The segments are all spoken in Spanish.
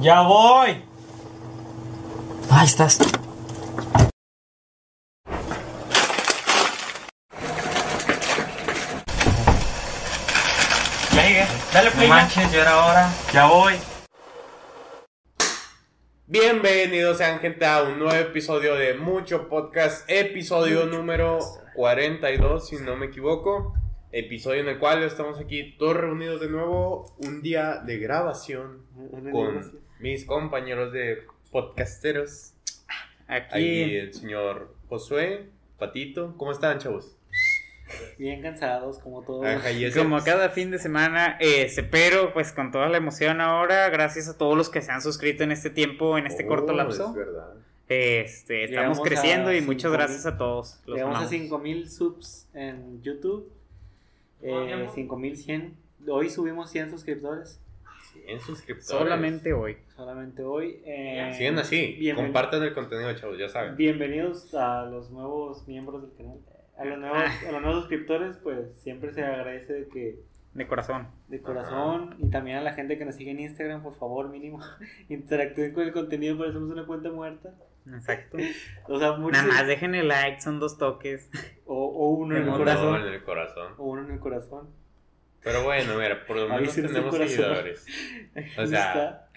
Ya voy. Ahí estás. Play, dale play. No manches, ya era hora. Ya voy. Bienvenidos sean gente a un nuevo episodio de Mucho Podcast, episodio número 42 si no me equivoco, episodio en el cual estamos aquí todos reunidos de nuevo, un día de grabación con mis compañeros de podcasteros. Aquí, Aquí el señor Josué, Patito, ¿cómo están chavos? bien cansados, como todos. Ajá, Como cada fin de semana, este, pero pues con toda la emoción ahora, gracias a todos los que se han suscrito en este tiempo, en este corto Oh, lapso. Es verdad. Este, estamos Llegamos a creciendo y muchas mil. gracias a todos. Los Llegamos a amamos. 5000 subs en YouTube. Eh, 5100. Hoy subimos 100 suscriptores. 100 suscriptores. Solamente hoy. Solamente hoy. Eh, Sigan así, bienven- compartan el contenido chavos, ya saben. Bienvenidos a los nuevos miembros del canal. A los nuevos, a los nuevos suscriptores, pues siempre se agradece de que De corazón. de corazón y también a la gente que nos sigue en Instagram, por favor, mínimo, interactúen con el contenido, parecemos una cuenta muerta. Exacto. O sea, muchos, Nada más dejen el like, son dos toques. o, o uno en el corazón. todo en el corazón. O uno en el corazón. Pero bueno, mira, por lo menos tenemos seguidores. O Ahí sea, está.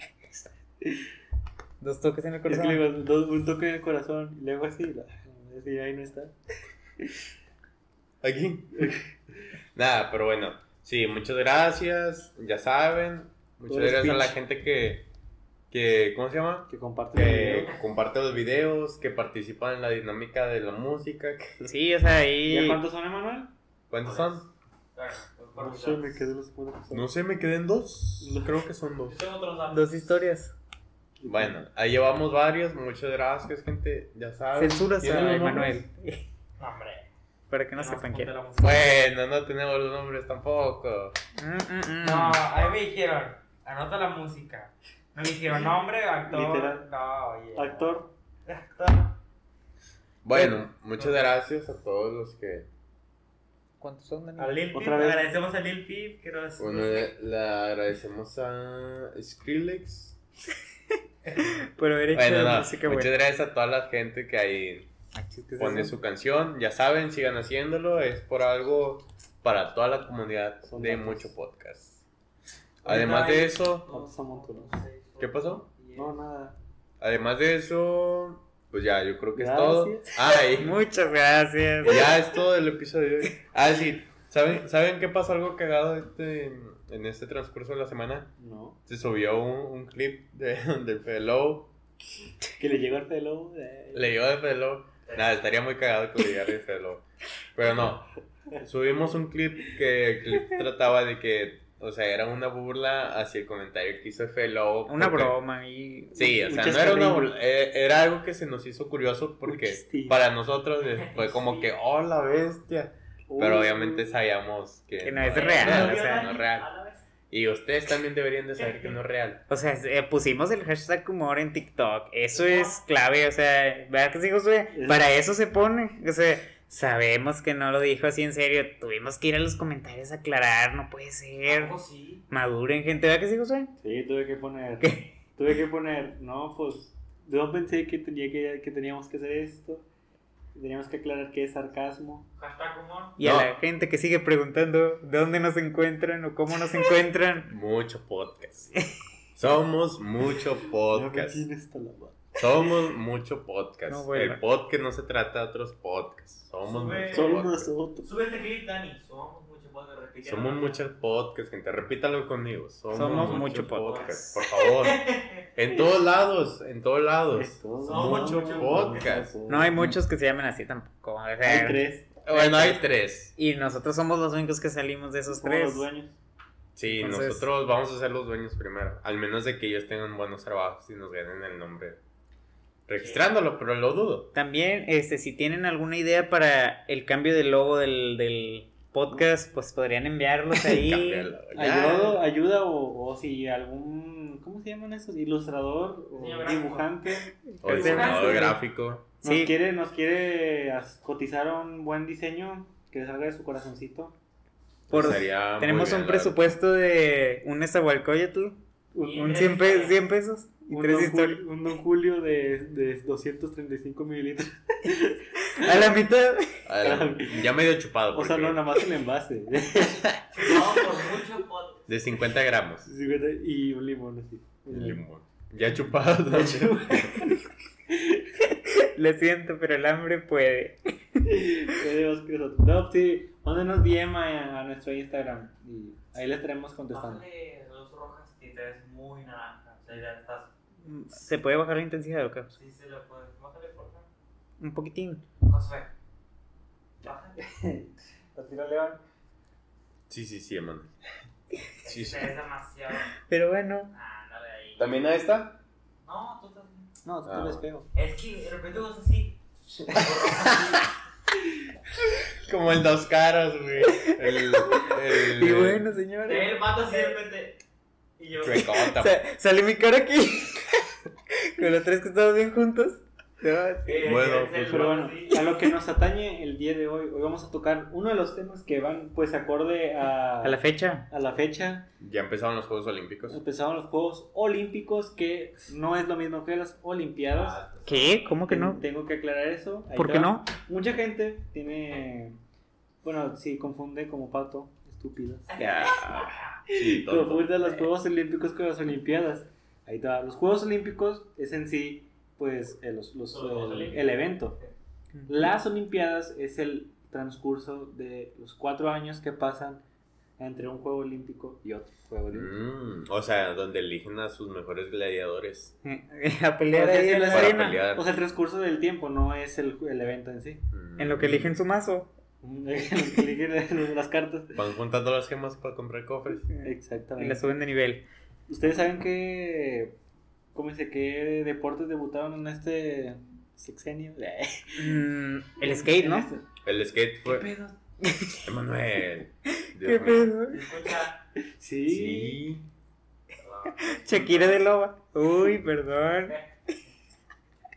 Dos toques en el Es que corazón. le digo, dos- un toque en el corazón y luego así, ahí no está. Aquí. Nada, pero bueno. Sí, muchas gracias. Ya saben. Muchas Todo gracias a la gente que, que. ¿Cómo se llama? Que comparte Que video. comparte los videos, que participan en la dinámica de la música. Sí, o sea, ahí. ¿Ya cuántos son, Emanuel? ¿Cuántos son? No sé, me quedé los cuantos son. No sé, me quedé en dos. Creo que son dos. Dos historias. Bueno, ahí llevamos varios. Muchas gracias, gente. Ya saben. Censuras ¿Tienen a los? Emanuel. Hombre. Para que no sepan quién. Bueno, no tenemos los nombres tampoco. Mm, mm, mm. No, ahí me dijeron, anota la música. No me dijeron nombre, actor. Literal. No, oye. Actor. Actor. Bueno, muchas gracias a todos los que. ¿Cuántos son, Dani? A Lil Peep, Otra vez. agradecemos a Lil Peep que nos. Bueno, le, le agradecemos a Skrillex. Por haber hecho Bueno, no, música muchas buena. gracias a toda la gente que ahí Ah, chis, ¿qué es pone su canción. Ya saben, sigan haciéndolo. Es por algo para toda la comunidad Son de mucho podcast. Además de eso. ¿Qué pasó? No, nada. Además de eso, pues ya, yo creo que es todo. Ay, Muchas gracias. ya es todo el episodio de hoy. Ah, sí. ¿Saben, ¿saben qué pasó algo cagado este, en este transcurso de la semana? No. Se subió un, un clip de, de Fellow. Que le llegó el pelo. eh. Le llegó de Fellow. Nada, estaría muy cagado que le llegara de Fellow. Pero no. Subimos un clip que el clip trataba de que, o sea, era una burla hacia el comentario que hizo Fellow. Una porque- broma y. Sí, o sea, no era una burla, eh, era algo que se nos hizo curioso porque Muchas para nosotros eh, fue como que, oh, la bestia. Pero Uy. obviamente sabíamos que, Que no es real, o o sea, no es real. Y ustedes también deberían de saber que no es real. O sea, eh, pusimos el hashtag humor en TikTok. Eso es clave, o sea, ¿verdad que sí, Josué? Para eso se pone. O sea, sabemos que no lo dijo así en serio. Tuvimos que ir a los comentarios a aclarar, no puede ser. Algo sí. Maduren, gente, ¿verdad que sí, Josué? Sí, tuve que poner. ¿Qué? Tuve que poner. No, pues. Yo pensé que, tenía que, que teníamos que hacer esto. que Teníamos que aclarar que es sarcasmo. Hashtag humor. Y No. a la gente que sigue preguntando de dónde nos encuentran o cómo nos encuentran. Mucho podcast. Somos mucho Ya me Somos mucho podcast. No, bueno. El podcast no se trata de otros podcasts. Somos Sube. mucho Solo podcast. nosotros. Sube este clip, Dani. Somos mucho podcast. repite. Somos muchos podcasts, gente. Repítalo conmigo. Somos, Somos mucho mucho podcast. Por favor. En todos lados. En todos lados. Somos mucho mucho podcast. No hay muchos que se llamen así tampoco. Hay tres. Bueno, hay tres. Y nosotros somos los únicos que salimos de esos Somos tres. los dueños. Sí, Entonces- nosotros vamos a ser los dueños primero. Al menos de que ellos tengan buenos trabajos y nos ganen el nombre. Registrándolo, pero lo dudo. También, este, si tienen alguna idea para el cambio del logo del, del podcast, pues podrían enviarlos ahí. Ayuda, ayuda o, o si algún. ¿Cómo se llaman esos? Ilustrador o dibujante. O diseñador gráfico. Nos Sí. quiere, nos quiere cotizar un buen diseño que le salga de su corazoncito. Por- muy Tenemos un la presupuesto de un Nezahualcóyotl, Un, un 100, pe- 100 pesos y un tres don. Julio, un Don Julio de, de 235 mililitros. A la mitad. verdad. Ah, Ya medio chupado. O sea, porque no, nada más el envase. No, por mucho pot. De 50 gramos. y un limón así. de limón. Ya chupado. también. Lo siento, pero el hambre puede. Que No, sí, mándenos DM a, a nuestro Instagram y ahí les estaremos contestando. Bájale dos rojas y te ves muy naranja. O sea, ya estás. ¿Se puede bajar la intensidad o qué? Sí, se lo puedes. Bájale, por favor. Un poquitín. Josué. Bájale. Tira León. Sí, sí, sí, hermano. Sí, sí. Te ves demasiado. Pero bueno. Ah, dale ahí. ¿También a esta? No, tú bien. No, tú Ah. eres feo. Es que de repente vos así. Como el dos caras, güey. El. el Y bueno, Te señores. el vato así de repente. Y yo. Chuecota. Sa- sale mi cara aquí. Con los tres que estamos bien juntos. No, sí. Eh, Bueno, el pues, Pero bueno, a lo que nos atañe el día de hoy, hoy vamos a tocar uno de los temas que van pues acorde a, A la fecha. a la fecha. Ya empezaron los Juegos Olímpicos. Empezaron los Juegos Olímpicos, que no es lo mismo que las Olimpiadas. Ah, pues, ¿Qué? ¿Cómo que no? Tengo que aclarar eso. Ahí ¿Por qué no? Mucha gente tiene, bueno, sí, confunde como pato, estúpidas. Sí. Confunde los Juegos Olímpicos con las Olimpiadas. Ahí está. Los Juegos Olímpicos es en sí, pues, el, los- los- Los el- Olímpicos. el evento. Las Olimpiadas es el transcurso de los cuatro años que pasan entre un Juego Olímpico y otro Juego Olímpico. Mm, o sea, donde eligen a sus mejores gladiadores A pelear O sea, ahí en la arena. O sea, el transcurso del tiempo no es el, el evento en sí. Mm. En lo que eligen su mazo. Las cartas. Van juntando las gemas para comprar cofres. Y la Exactamente. suben de nivel. ¿Ustedes saben qué, cómo dice, qué deportes debutaron en este sexenio? Mm, el skate, ¿no? El skate fue. pedo? Emanuel. Dios ¿Qué mío. pedo? Sí. Sí. Shakira de Loba. Uy, perdón.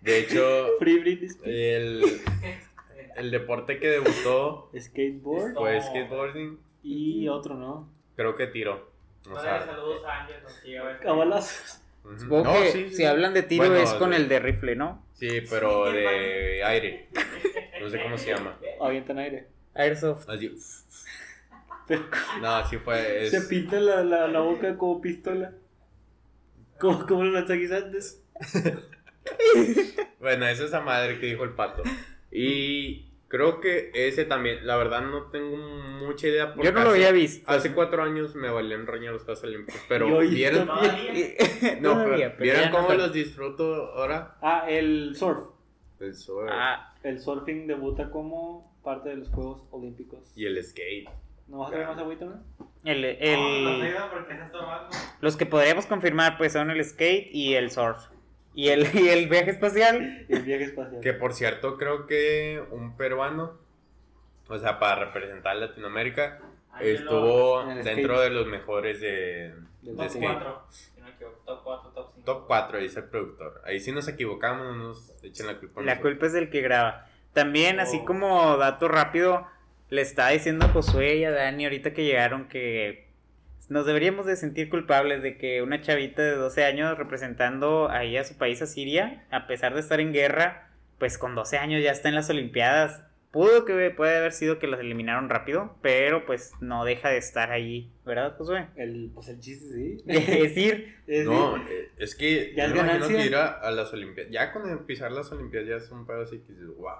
De hecho, Free Britney Spears. el, el deporte que debutó Skateboard fue skateboarding. y otro, ¿no? Creo que tiro. O sea, saludos a Ángel, nos llega a ver. Cabalazos. ujú. Supongo No, que sí, sí, si hablan de tiro Bueno, es con de- el de rifle, ¿no? Sí, pero de aire. No sé cómo se llama. Avientan aire. Airsoft. Así. Pero No, sí fue. es- se pinta la, la, la boca como pistola. Como, como los lanzaguisantes. Bueno, esa es esa madre que dijo el pato. Y creo que ese también, la verdad no tengo mucha idea. porque Yo no lo hace- había visto. Hace cuatro años me valían roñar los Juegos Olímpicos, pero vieron, no, Todavía, pero pero ¿vieron no cómo los disfruto ahora? Ah, el surf. El surf Ah, El surfing debuta como parte de los Juegos Olímpicos. y el skate. ¿No vas a ver más agüita, no? el, No, el- no porque tomando. los que podríamos confirmar pues son el skate y el surf. Y el, y el viaje espacial. El viaje espacial. Que por cierto, creo que un peruano, o sea, para representar a Latinoamérica, estuvo dentro skate. de los mejores de, Top skate. 4. Si no me equivoco, top 4, top 5. Top 4, dice el productor. Ahí sí nos equivocamos, no nos echen la culpa. a La nosotros. culpa es del que graba. También, así Oh. como dato rápido, le estaba diciendo a Josué y a Dani ahorita que llegaron que nos deberíamos de sentir culpables de que una chavita de 12 años representando ahí a su país, a Siria, a pesar de estar en guerra, pues con 12 años ya está en las Olimpiadas. Pudo que puede haber sido que las eliminaron rápido, pero pues no deja de estar ahí, ¿verdad, Josué? El, pues el chiste, sí. Es decir, Es No, decir, eh, es que Ya yo es me imagino ganancia. que ir a, a las Olimpiadas, ya con pisar las Olimpiadas ya es un pedo así que dices, wow,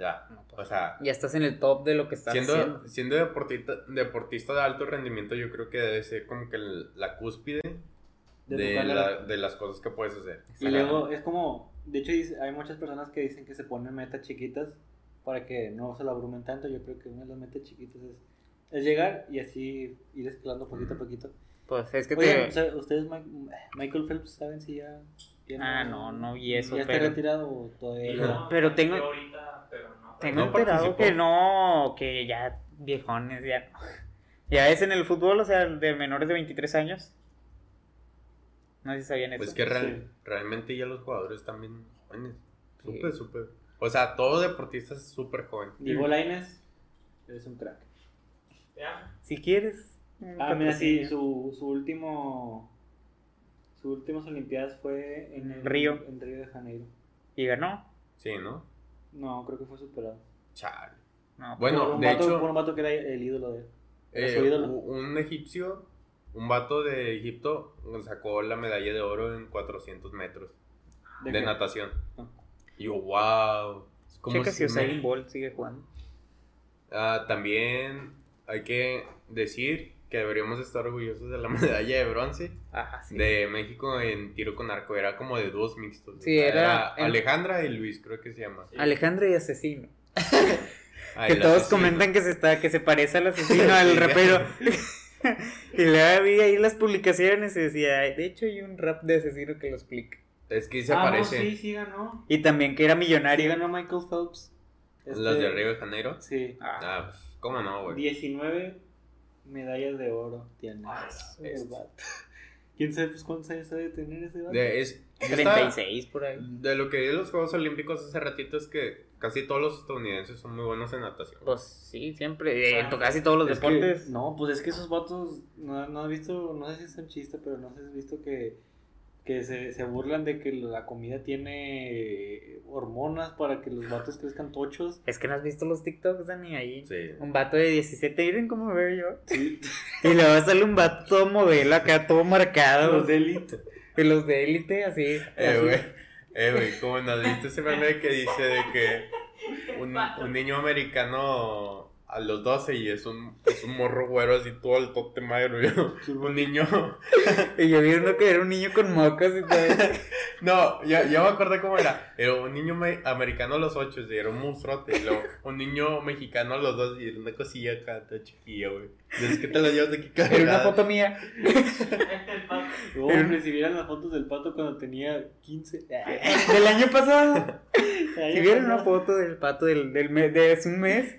ya, o sea, ya estás en el top de lo que estás haciendo. siendo, siendo deportista, deportista de alto rendimiento yo creo que debe ser como que el- la cúspide de de, tocar la- la- de las cosas que puedes hacer. Y luego es como, de hecho hay muchas personas que dicen que se ponen metas chiquitas para que no se lo abrumen tanto. Yo creo que una de las metas chiquitas es, es llegar y así ir escalando poquito a poquito. Pues es que Oye, te... o sea, ¿ustedes Michael Phelps saben si ya... Ah, no, no vi eso, ¿Ya está pero- retirado todavía? No. Pero tengo- yo ahorita, pero no. Tengo No enterado participó. que no, que ya viejones, ya no. Ya es en el fútbol, o sea, de menores de 23 años. No sé si sabían eso. Pues que real- Sí. realmente ya los jugadores están bien jóvenes, súper, súper. O sea, todo deportista es súper joven. Diego Lainez, eres un crack. Ya. Si quieres. Ah, mira, sí, su, su último. Sus últimas Olimpiadas fue en el, Río. En Río de Janeiro. Y ganó. Sí, ¿no? No, creo que fue superado. Chale. No, Bueno, por un de vato, hecho- un vato que era el ídolo de él. Era Eh, su ídolo. un egipcio, un vato de Egipto, sacó la medalla de oro en 400 metros de, natación. Ah. Y yo, wow. Es como Checa si Usain Bolt sigue jugando. Ah, también hay que decir que deberíamos estar orgullosos de la medalla de bronce Ajá, sí. de México en tiro con arco. Era como de dos mixtos. Sí, era Alejandra y Luis, creo que se llama. Alejandro y Asesino. Que todos asesino. comentan que se está que se parece al asesino, al rapero. y luego vi ahí las publicaciones y decía, "Ay, de hecho hay un rap de asesino que lo explica. Es que se ah, no, parece. sí, sí ganó. Y también que era Sí millonario. ganó Michael Phelps. Este, de Río de Janeiro. Sí. Ah, Ah, pues, ¿cómo no, güey? 19 medallas de oro tiene. Ah, el vato. ¿Quién sabe pues, cuántos años debe tener ese vato? De, es, yo estaba- 36 por ahí. de lo que vi de los Juegos Olímpicos hace ratito es que casi todos los estadounidenses son muy buenos en natación. Pues sí, siempre. En Ah. casi todos los Es que- deportes. no, pues es que esos vatos, no, no has visto, no sé si es un chiste, pero no sé si has visto que, que se, se burlan de que la comida tiene hormonas para que los vatos crezcan tochos. Es que no has visto los TikToks, Dani, ahí. Sí. Un vato de 17, miren cómo veo yo. Sí, Y luego sale un vato todo modelo acá, todo marcado. los de élite. De los de élite, así. Eh, güey. Eh, güey, ¿cómo no viste ese meme que dice de que un, un niño americano a los 12 y es un, es un morro güero así todo el tote magro, yo, un niño... Y yo vi uno que era un niño con mocos y todo. No, ya, ya me acordé cómo era. Era un niño me- americano a los 8 y era un monstruote. Y luego un niño mexicano a los 2 y era una cosilla acá, toda chiquilla, güey. Es que te la llevas de aquí Era una cargada. foto mía. El pato. Las fotos del pato cuando tenía 15. Del año pasado. Si vieron una foto del pato del, del mes, de hace un mes.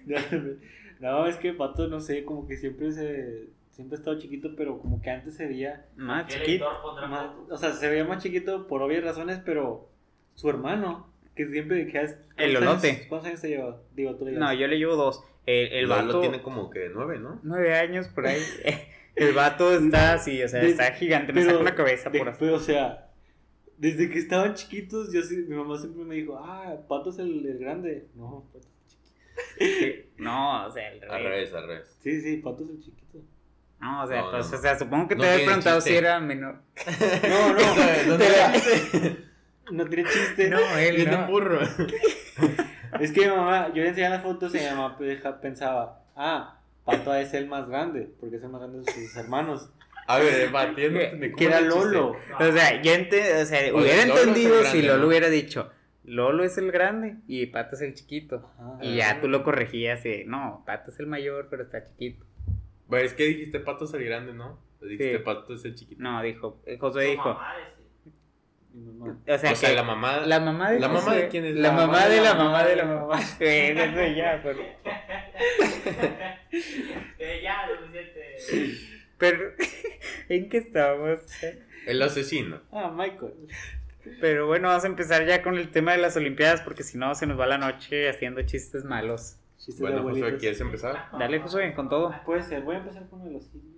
No, es que pato, no sé, como que siempre se. Siempre ha estado chiquito, pero como que antes se veía. Más ¿Qué chiquito. más- o sea, se veía más chiquito por obvias razones, pero su hermano, que siempre. Que es- El ¿cuántos Lolote. ¿Cuántos años te lleva? Digo, tú le No, llevas. yo le llevo dos. El, el Lolo vato. tiene como que 9, ¿no? Nueve años por ahí. El vato está así, o sea, De- está gigante. Me pero saca una cabeza de- por así. pero, o sea, desde que estaban chiquitos, yo sí, mi mamá siempre me dijo, ah, Pato es el, el grande. No, Pato. No, o sea, el Al revés. revés, al revés. Sí, sí, Pato es el chiquito. No, o sea, No, pues, no, o sea, supongo que No te habías tiene preguntado chiste. si era menor. No, no, no tiene chiste. No, él no. burro. Es que mi mamá, yo le enseñaba las fotos y mi mamá pensaba, ah, Pato es el más grande, porque es el más grande de sus hermanos. A ver, debatiendo. Que era Lolo. O sea, yo ente- o sea, Oye, hubiera entendido grande, si Lolo ¿no? hubiera dicho, Lolo es el grande y Pato es el chiquito. Ajá. Y ya tú lo corregías y, no, Pato es el mayor, pero está chiquito. Bueno, es que dijiste pato es el grande, ¿no? Dijiste Sí. pato es el chiquito. No, dijo, eh, Josué Su dijo. mamá mamá. O sea, o sea, que la mamá. la mamá de ¿La mamá de quién es? La, mamá de la mamá de la mamá. Eh, eso ya, pero, Eh, ya, pero ¿en qué estamos? El asesino. Ah, Michael. Pero bueno, vamos a empezar ya con el tema de las Olimpiadas porque si no se nos va la noche haciendo chistes malos. Chistes Bueno, de Josué. ¿quieres empezar? Dale, Josué, con todo. Puede ser, voy a empezar con uno de los sirios.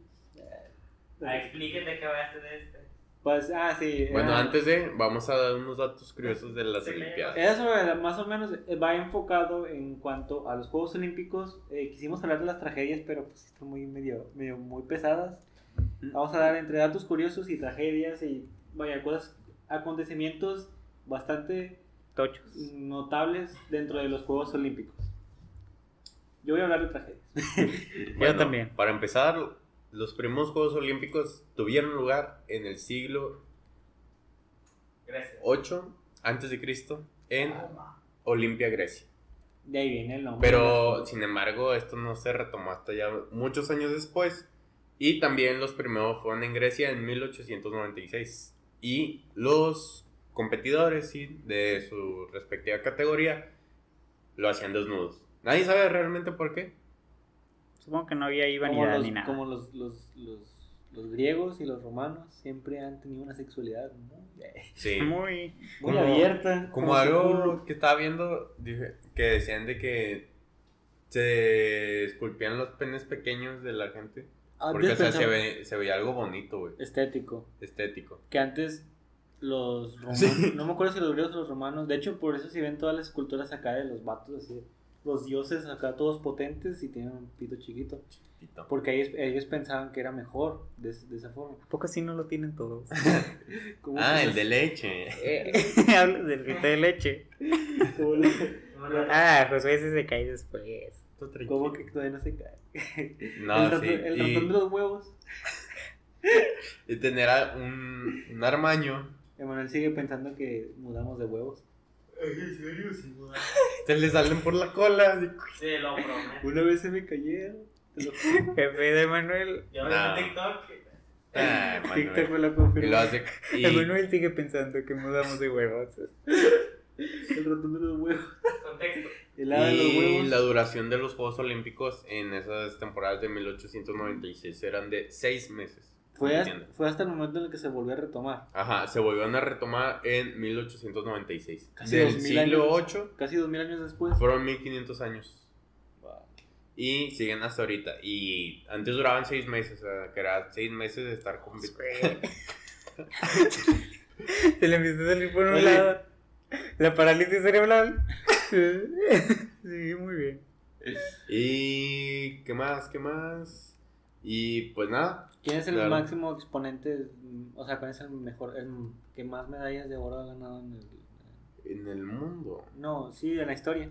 Ah, explíquete qué hablaste de este. Pues, ah, sí. Bueno, antes de, vamos a dar unos datos curiosos de las Sí, Olimpiadas. La- más o menos eh, va enfocado en cuanto a los Juegos Olímpicos. Eh, quisimos hablar de las tragedias, pero pues están muy medio, medio muy pesadas. Vamos a dar entre datos curiosos y tragedias y vaya cosas, acontecimientos bastante Tochos. notables dentro de los Juegos Olímpicos. Yo voy a hablar de tragedias. Bueno, también. Para empezar, los primeros Juegos Olímpicos tuvieron lugar en el siglo Gracias. 8 antes de Cristo en Olimpia, Grecia. De ahí viene el nombre. Pero, sin embargo, esto no se retomó hasta ya muchos años después. Y también los primeros fueron en Grecia en 1896. Y los competidores sí, de su respectiva categoría lo hacían desnudos. Nadie sabe realmente por qué. Supongo que no había ahí como vanidad los, ni nada. como los, los, los, los griegos y los romanos siempre han tenido una sexualidad muy, Sí. Muy. muy Como- abierta. Como su algo que estaba viendo, dije, que decían de que se esculpían los penes pequeños de la gente. Antes Porque o sea, se, ve- se veía algo bonito, güey. Estético. Estético. Que antes los romanos, Sí. no me acuerdo si los griegos o los romanos, de hecho por eso si ven todas las esculturas acá de los vatos así, los dioses acá todos potentes y tienen un pito chiquito, porque ellos, ellos pensaban que era mejor de, esa forma. ¿A poco así no lo tienen todos? ¿Cómo Ah, el los- de leche. Eh, Hablas del grito de leche. ¿Cómo, le- Ah, Josué ese se cae después. Tranquilo. cómo que todavía no se cae? No, el ratón, sí. el y- ratón de los huevos. Y tener un, un armaño. Emanuel sigue pensando que mudamos de huevos. ¿En serio? Sí, güey. Se le salen por la cola. Sí, lo prometo. Una vez se me cayeron. te lo juro. Jefe de Manuel. Ya No. en TikTok. Ah, TikTok Manuel. me lo Y lo confirmó. hace. y- Emanuel sigue pensando que mudamos de huevos. El ratón de los huevos. Contexto. El hada de los Y huevos. la duración de los Juegos Olímpicos en esas temporadas de 1896 eran de 6 meses. Fue hasta, fue hasta el momento en el que se volvió a retomar. Ajá, se volvieron a retomar en 1896. Casi Del 2000 siglo años. VIII Casi dos mil años después. fueron 1500 años. Y siguen hasta ahorita. Y antes duraban 6 meses, o sea, que era 6 meses de estar con Se le empieza a salir por un Oye. lado. La parálisis cerebral. Sí, muy bien. Y. ¿Qué más? ¿Qué más? Y pues nada. ¿Quién es el Claro. máximo exponente? O sea, ¿cuál es el mejor, el que más medallas de oro ha ganado en el... En el mundo. No, sí, en la historia.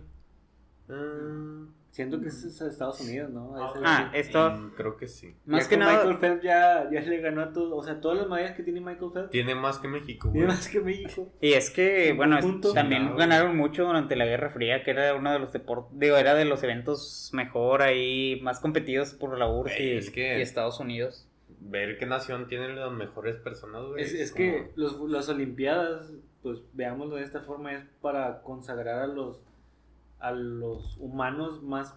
Ah, Siento que es Estados Unidos, ¿no? Es el- Ah, esto. mm, creo que sí. Más Ya que nada. Michael Phelps ya, ya le ganó a todo. O sea, todas las medallas que tiene Michael Phelps. Tiene más que México, güey. Tiene más que México. Y es que, En bueno, es- también Sí, ganaron mucho durante la Guerra Fría, que era uno de los deportes, digo, era de los eventos mejor ahí, más competidos por la URSS y, es que- y Estados Unidos. Ver qué nación tiene las mejores personas, güey. Es, es como- que los, las Olimpiadas, pues veámoslo de esta forma, es para consagrar a los a los humanos más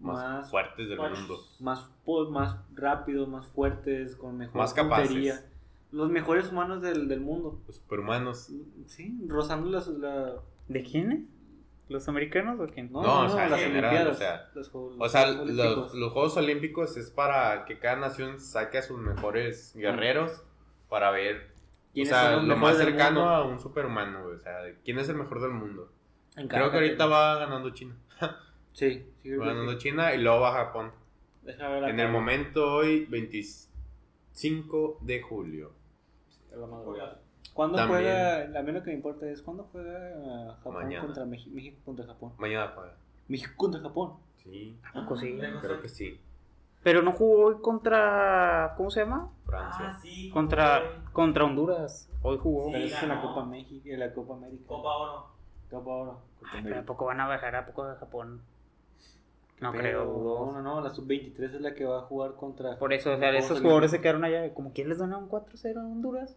Más, más fuertes del más- mundo. más, más rápidos, más fuertes, con mejor Más capaces. puntería. Los mejores humanos del, del mundo. Los superhumanos. Sí, rozando las, la... ¿De quiénes? ¿Los americanos o quién? No, No, no, o no, sea, en las general, Olimpiadas. o sea, los Juegos- O sea, Juegos los, los Juegos Olímpicos es para que cada nación saque a sus mejores guerreros para ver, o ¿Quiénes sea, lo más cercano a un superhumano. O sea, quién es el mejor del mundo. En Creo que ahorita va ganando China. Sí, sí, Va ganando sí. China y luego va Japón. Deja ver En el momento hoy, 25 de julio. ¿Cuándo También. juega? A mí lo que me importa es cuándo juega Japón Mañana. contra México, México contra Japón. Mañana juega. México contra Japón. Sí, ¿A poco sí? creo que sí. Pero no jugó hoy contra, ¿cómo se llama? Francia. Ah, sí. Contra, contra Honduras. Hoy jugó. Sí. Pero es en la. Copa México, en la Copa América. Copa Oro. Copa Oro. Copa Ay, pero ¿A poco van a bajar a poco de Japón? No Pero, creo, No, no, no, la sub-23 es la que va a jugar contra. Por eso, o sea, esos jugadores se quedaron allá. Como quién les donaron 4-0 a Honduras.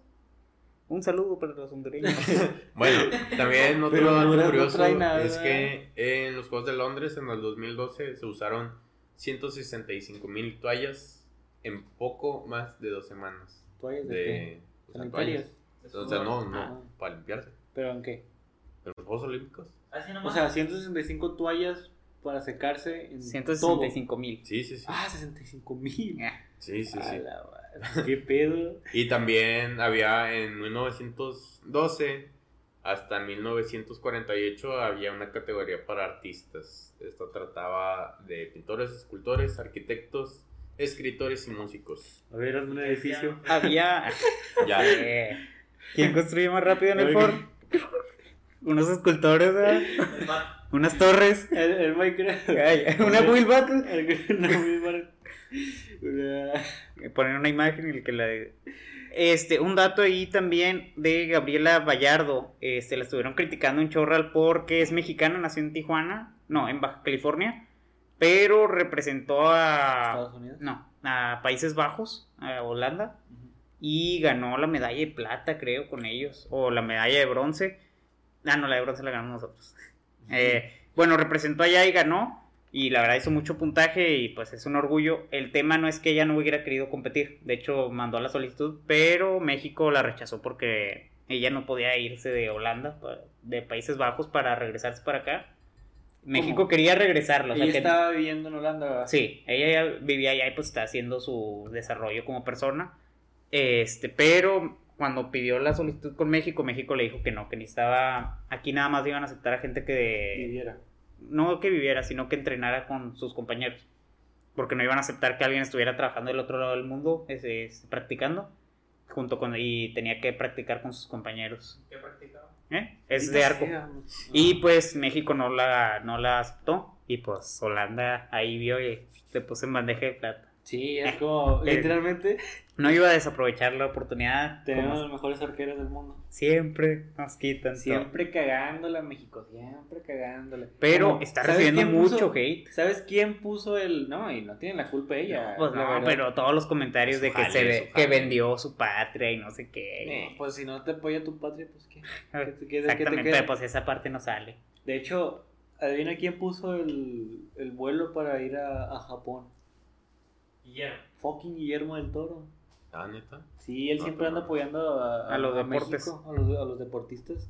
Un saludo para los hondureños. Bueno, también otro Pero dato no curioso nada. es que en los Juegos de Londres en el 2012 se usaron 165 mil toallas en poco más de dos semanas. ¿Toallas de, De, qué? o sea, toallas. O sea, no, no, Ah. para limpiarse. ¿Pero en qué? Los Juegos Olímpicos. Así nomás. O sea, 165 toallas para secarse en 165 mil. Sí, sí, sí. Ah, 65 mil. Sí, sí, sí. ¿Qué pedo? Y también había en 1912 hasta 1948 había una categoría para artistas. Esto trataba de pintores, escultores, arquitectos, escritores y músicos. A ver, hazme un edificio. Había. Ya. Eh, ¿Quién construye más rápido en el. Ford? Unos escultores. Unas torres. El, el Minecraft. Ay, Una Will Battle. El- una muy mala- una- Poner una imagen y que la. Este, un dato ahí también de Gabriela Vallardo. Este, la estuvieron criticando en Chorral porque es mexicana, nació en Tijuana, no, en Baja California, pero representó a. Estados Unidos. No, a Países Bajos, a Holanda. Y ganó la medalla de plata, creo, con ellos, o la medalla de bronce. Ah, no, la de bronce la ganamos nosotros. Eh, bueno, representó allá y ganó, y la verdad hizo mucho puntaje y pues es un orgullo. El tema no es que ella no hubiera querido competir, de hecho mandó la solicitud, pero México la rechazó porque ella no podía irse de Holanda, de Países Bajos, para regresarse para acá. México quería regresarlo. o sea, Ella que- estaba viviendo en Holanda. ¿verdad? Sí, ella ya vivía allá y pues está haciendo su desarrollo como persona. Este, pero cuando pidió la solicitud con México, México le dijo que no, que necesitaba, aquí nada más iban a aceptar a gente que, Viviera. no que viviera, sino que entrenara con sus compañeros. Porque no iban a aceptar que alguien estuviera trabajando del otro lado del mundo, ese, ese, practicando, junto con, y tenía que practicar con sus compañeros. ¿Qué practicaba? ¿eh? Es de arco. Y pues México no la, no la aceptó. Y pues Holanda ahí vio y le puso en bandeja de plata. Sí, es como, Eh, literalmente, No iba a desaprovechar la oportunidad. tenemos como los mejores arqueros del mundo. siempre nos quitan todo. Siempre cagándola, México, siempre cagándola. Pero Como, está ¿sabes recibiendo puso- mucho hate. ¿Sabes quién puso el.? No, y no tiene la culpa ella. Pues la no, verdad. pero todos los comentarios de que jale, se ve- su que vendió su patria y no sé qué. No, pues si no te apoya tu patria, pues qué. ¿Qué te- qué- qué te Exactamente, queda? pues esa parte no sale. De hecho, adivina quién puso el, el vuelo para ir a, a Japón. Guillermo. Fucking Guillermo del Toro. Ah, neta. Sí, él No, siempre anda no. apoyando a, A los deportes. México, a, los, a los deportistas.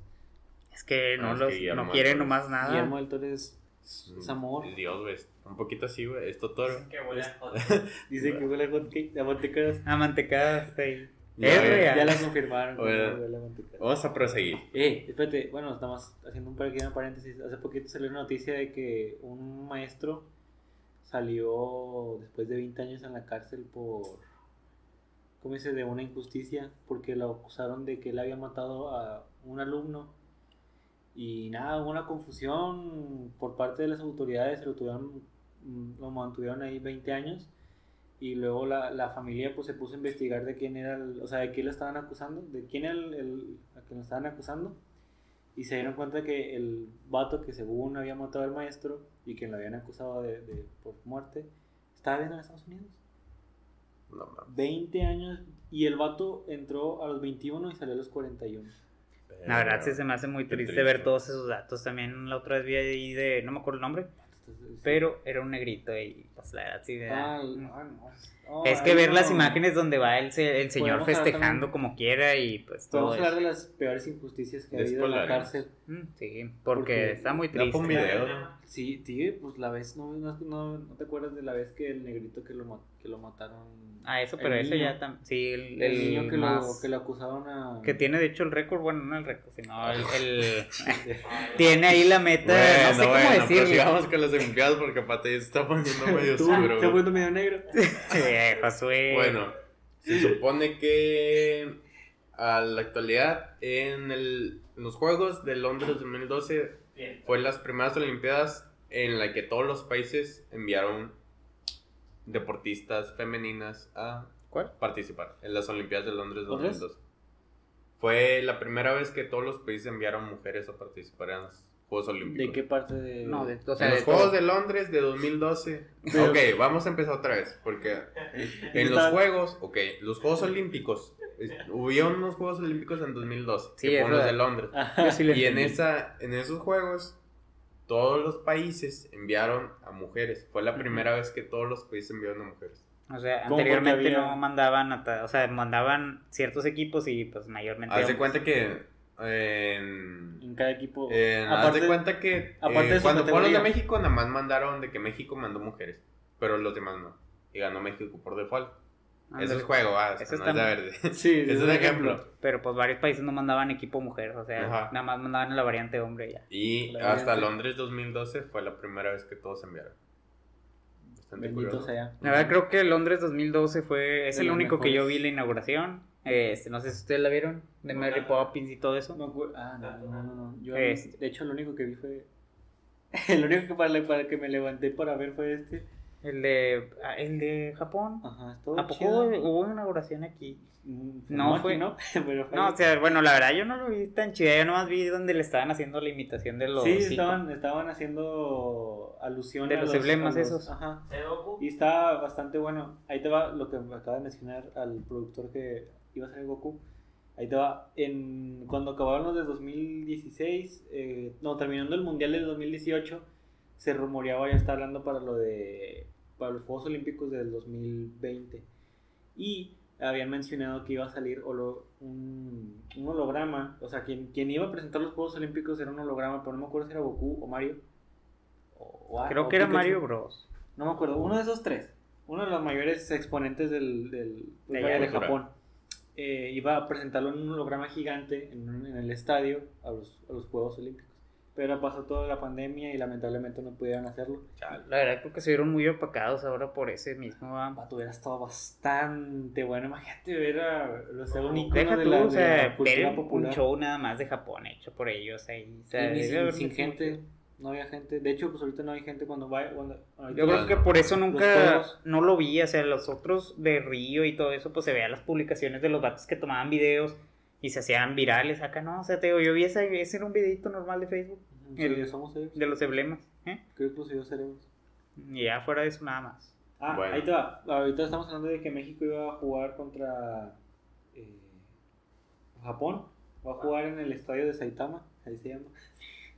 Es que no, No, es los, que no Alvarez. nomás nada. Guillermo del Toro es, Es, amor. es Dios, güey. Un poquito así, güey. Es Totoro. Que huele a hot. dice que huele a hot cake, a mantecadas. Ah, mantecadas, sí. Ya, Es güey. real. Ya la confirmaron. a mantecadas. Vamos a proseguir. Eh, espérate, bueno, estamos haciendo un pequeño paréntesis. Hace poquito salió una noticia de que un maestro salió después de 20 años en la cárcel por, ¿cómo dice?, de una injusticia, porque lo acusaron de que él había matado a un alumno. Y nada, hubo una confusión por parte de las autoridades, lo, tuvieron, mm, lo mantuvieron ahí 20 años. Y luego la, la familia pues se puso a investigar de quién era, o sea, de quién lo estaban acusando, de quién era el, el a quien lo estaban acusando. Y se dieron cuenta que el vato que según había matado al maestro y que lo habían acusado de, de- por muerte, estaba viviendo en Estados Unidos. No mames. 20 años y el vato entró a los 21 y salió a los 41. La verdad sí se me hace muy triste, triste. ver todos esos datos. También la otra vez vi ahí de, no me acuerdo el nombre, pero era un negrito y pues la verdad sí Ah, mm. ah, no. No, Es que ver no. las imágenes donde va el, se- el señor festejando como quiera y pues todo Podemos hablar de las peores injusticias que ha habido en la cárcel. Mm, Sí, porque, Porque está muy triste. un video. Sí, sí, pues la vez, no, no, no, no te acuerdas de la vez que el negrito que lo, que lo mataron. Ah, eso, pero eso ya también. Sí, el, El, el niño que, más- lo, que lo acusaron a. que tiene de hecho el récord, bueno, no el récord, sino el, el- tiene ahí la meta, no sé cómo bueno, decirlo. prosigamos con las Olimpiadas porque Pate se está poniendo medio oscuro. güey. poniendo medio negro. Eh, Josué. Bueno, se supone que a la actualidad en, el, en los Juegos de Londres 2012 Bien. fue las primeras Olimpiadas en la que todos los países enviaron deportistas femeninas a ¿Cuál? participar en las Olimpiadas de Londres ¿Londres? 2012. Fue la primera vez que todos los países enviaron mujeres a participar en los Juegos Olímpicos. ¿De qué parte de.? No, de, o sea, en de los Juegos todo. de Londres de 2012. Pero- Ok, vamos a empezar otra vez. Porque en los Juegos, ok, los Juegos Olímpicos. Hubieron unos Juegos Olímpicos en 2012. Sí, que es fueron los de. Londres. Ajá. Sí Y en, esa, en esos Juegos, todos los países enviaron a mujeres. Fue la primera vez que todos los países enviaron a mujeres. O sea, ¿Cómo anteriormente había- no mandaban, a o sea, mandaban ciertos equipos y pues mayormente... Haz de cuenta que. En, En cada equipo. en- haz aparte, de cuenta que. aparte eh, de cuando fueron los de. México, nada más mandaron de que México mandó mujeres. Pero los demás no. Y ganó México por default. Ándale. Eso es juego, ah, Eso no está es de mal. verde. Sí, es un ejemplo. Pero pues varios países no mandaban equipo mujer, o sea, Ajá. nada más mandaban la variante hombre y ya. Y La hasta variante. Londres 2012 fue la primera vez que todos enviaron. Bastante Bendito curioso. sea. La verdad creo que Londres 2012 fue, es De el los único que yo vi la inauguración. Este, no sé si ustedes la vieron, de No, Mary. Poppins y todo eso. No, ah, no, no, no. no. Yo, Este. De hecho, lo único que vi fue. El único que para, para que me levanté para ver fue este. El de, ah, el de Japón. Ajá, ¿A poco chido. hubo una inauguración aquí? Mm, No, aquí, fue- ¿no? Pero fue No, o sea, bueno, la verdad yo no lo vi tan chido, yo nomás vi donde le estaban haciendo la imitación de los... Sí, estaban, estaban haciendo alusión De a los emblemas esos. Ajá. Y está bastante bueno. Ahí te va lo que me acaba de mencionar al productor que iba a ser Goku. Ahí te va. En, cuando acabaron los de 2016, eh, no, terminando el Mundial del 2018, se rumoreaba, ya está hablando para lo de. para los Juegos Olímpicos del 2020. Y habían mencionado que iba a salir holo- un, un holograma. O sea, quien, quien iba a presentar los Juegos Olímpicos era un holograma, pero no me acuerdo si era Goku o Mario. o- o- Creo o que era. Mario Bros. No me acuerdo, uno de esos tres. Uno de los mayores exponentes del, del De de. Japón. Eh, iba a presentarlo en un holograma gigante en, un- en el estadio a los, a los Juegos Olímpicos. Pero pasó toda la pandemia y lamentablemente no pudieron hacerlo. La verdad creo que se vieron muy opacados ahora por ese mismo. ah. Vato, hubiera estado bastante bueno. Imagínate ver a los un icono Deja de la, de la ver cultura un popular. show nada más de Japón hecho por ellos ahí. o sea, sin, sin mucho- gente, no había gente. De hecho, pues ahorita no hay gente cuando va. Cuando, Yo creo que por eso nunca no lo vi, o sea, los otros de Río y todo eso, pues se veían las publicaciones de los vatos que tomaban videos y se hacían virales. Acá no, o sea, te digo, yo vi ese, ese era un videito normal de Facebook, Sí, el- somos ellos. de los emblemas, ¿eh? Creo que los ellos seremos. Y ya fuera de eso nada más. Ah, Bueno. ahí te va. Ahorita estamos hablando de que México iba a jugar contra eh, Japón. Va a jugar en el estadio de Saitama, ahí se llama.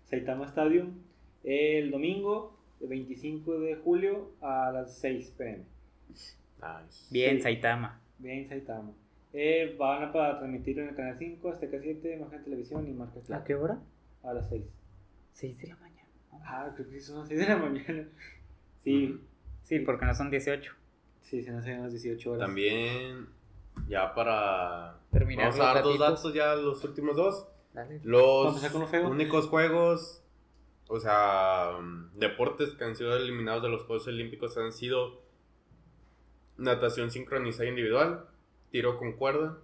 Saitama Stadium. El domingo, el 25 de julio a las 6 pm. Nice. Bien, Sí. Saitama. Bien, Saitama. Eh, van a para transmitir en el canal 5, Azteca 7, Imagen Televisión y Marca ¿A qué hora? A las 6. 6 de la mañana. Ah, creo que sí son las 6 de la mañana. Sí, Sí, porque no son 18. sí, se nos hacen las 18 horas. También, ya para. Terminar Vamos a dar los dos datos ya, los últimos dos. Dale. Los únicos juegos, o sea, mm, deportes que han sido eliminados de los Juegos Olímpicos han sido natación sincronizada individual, tiro con cuerda,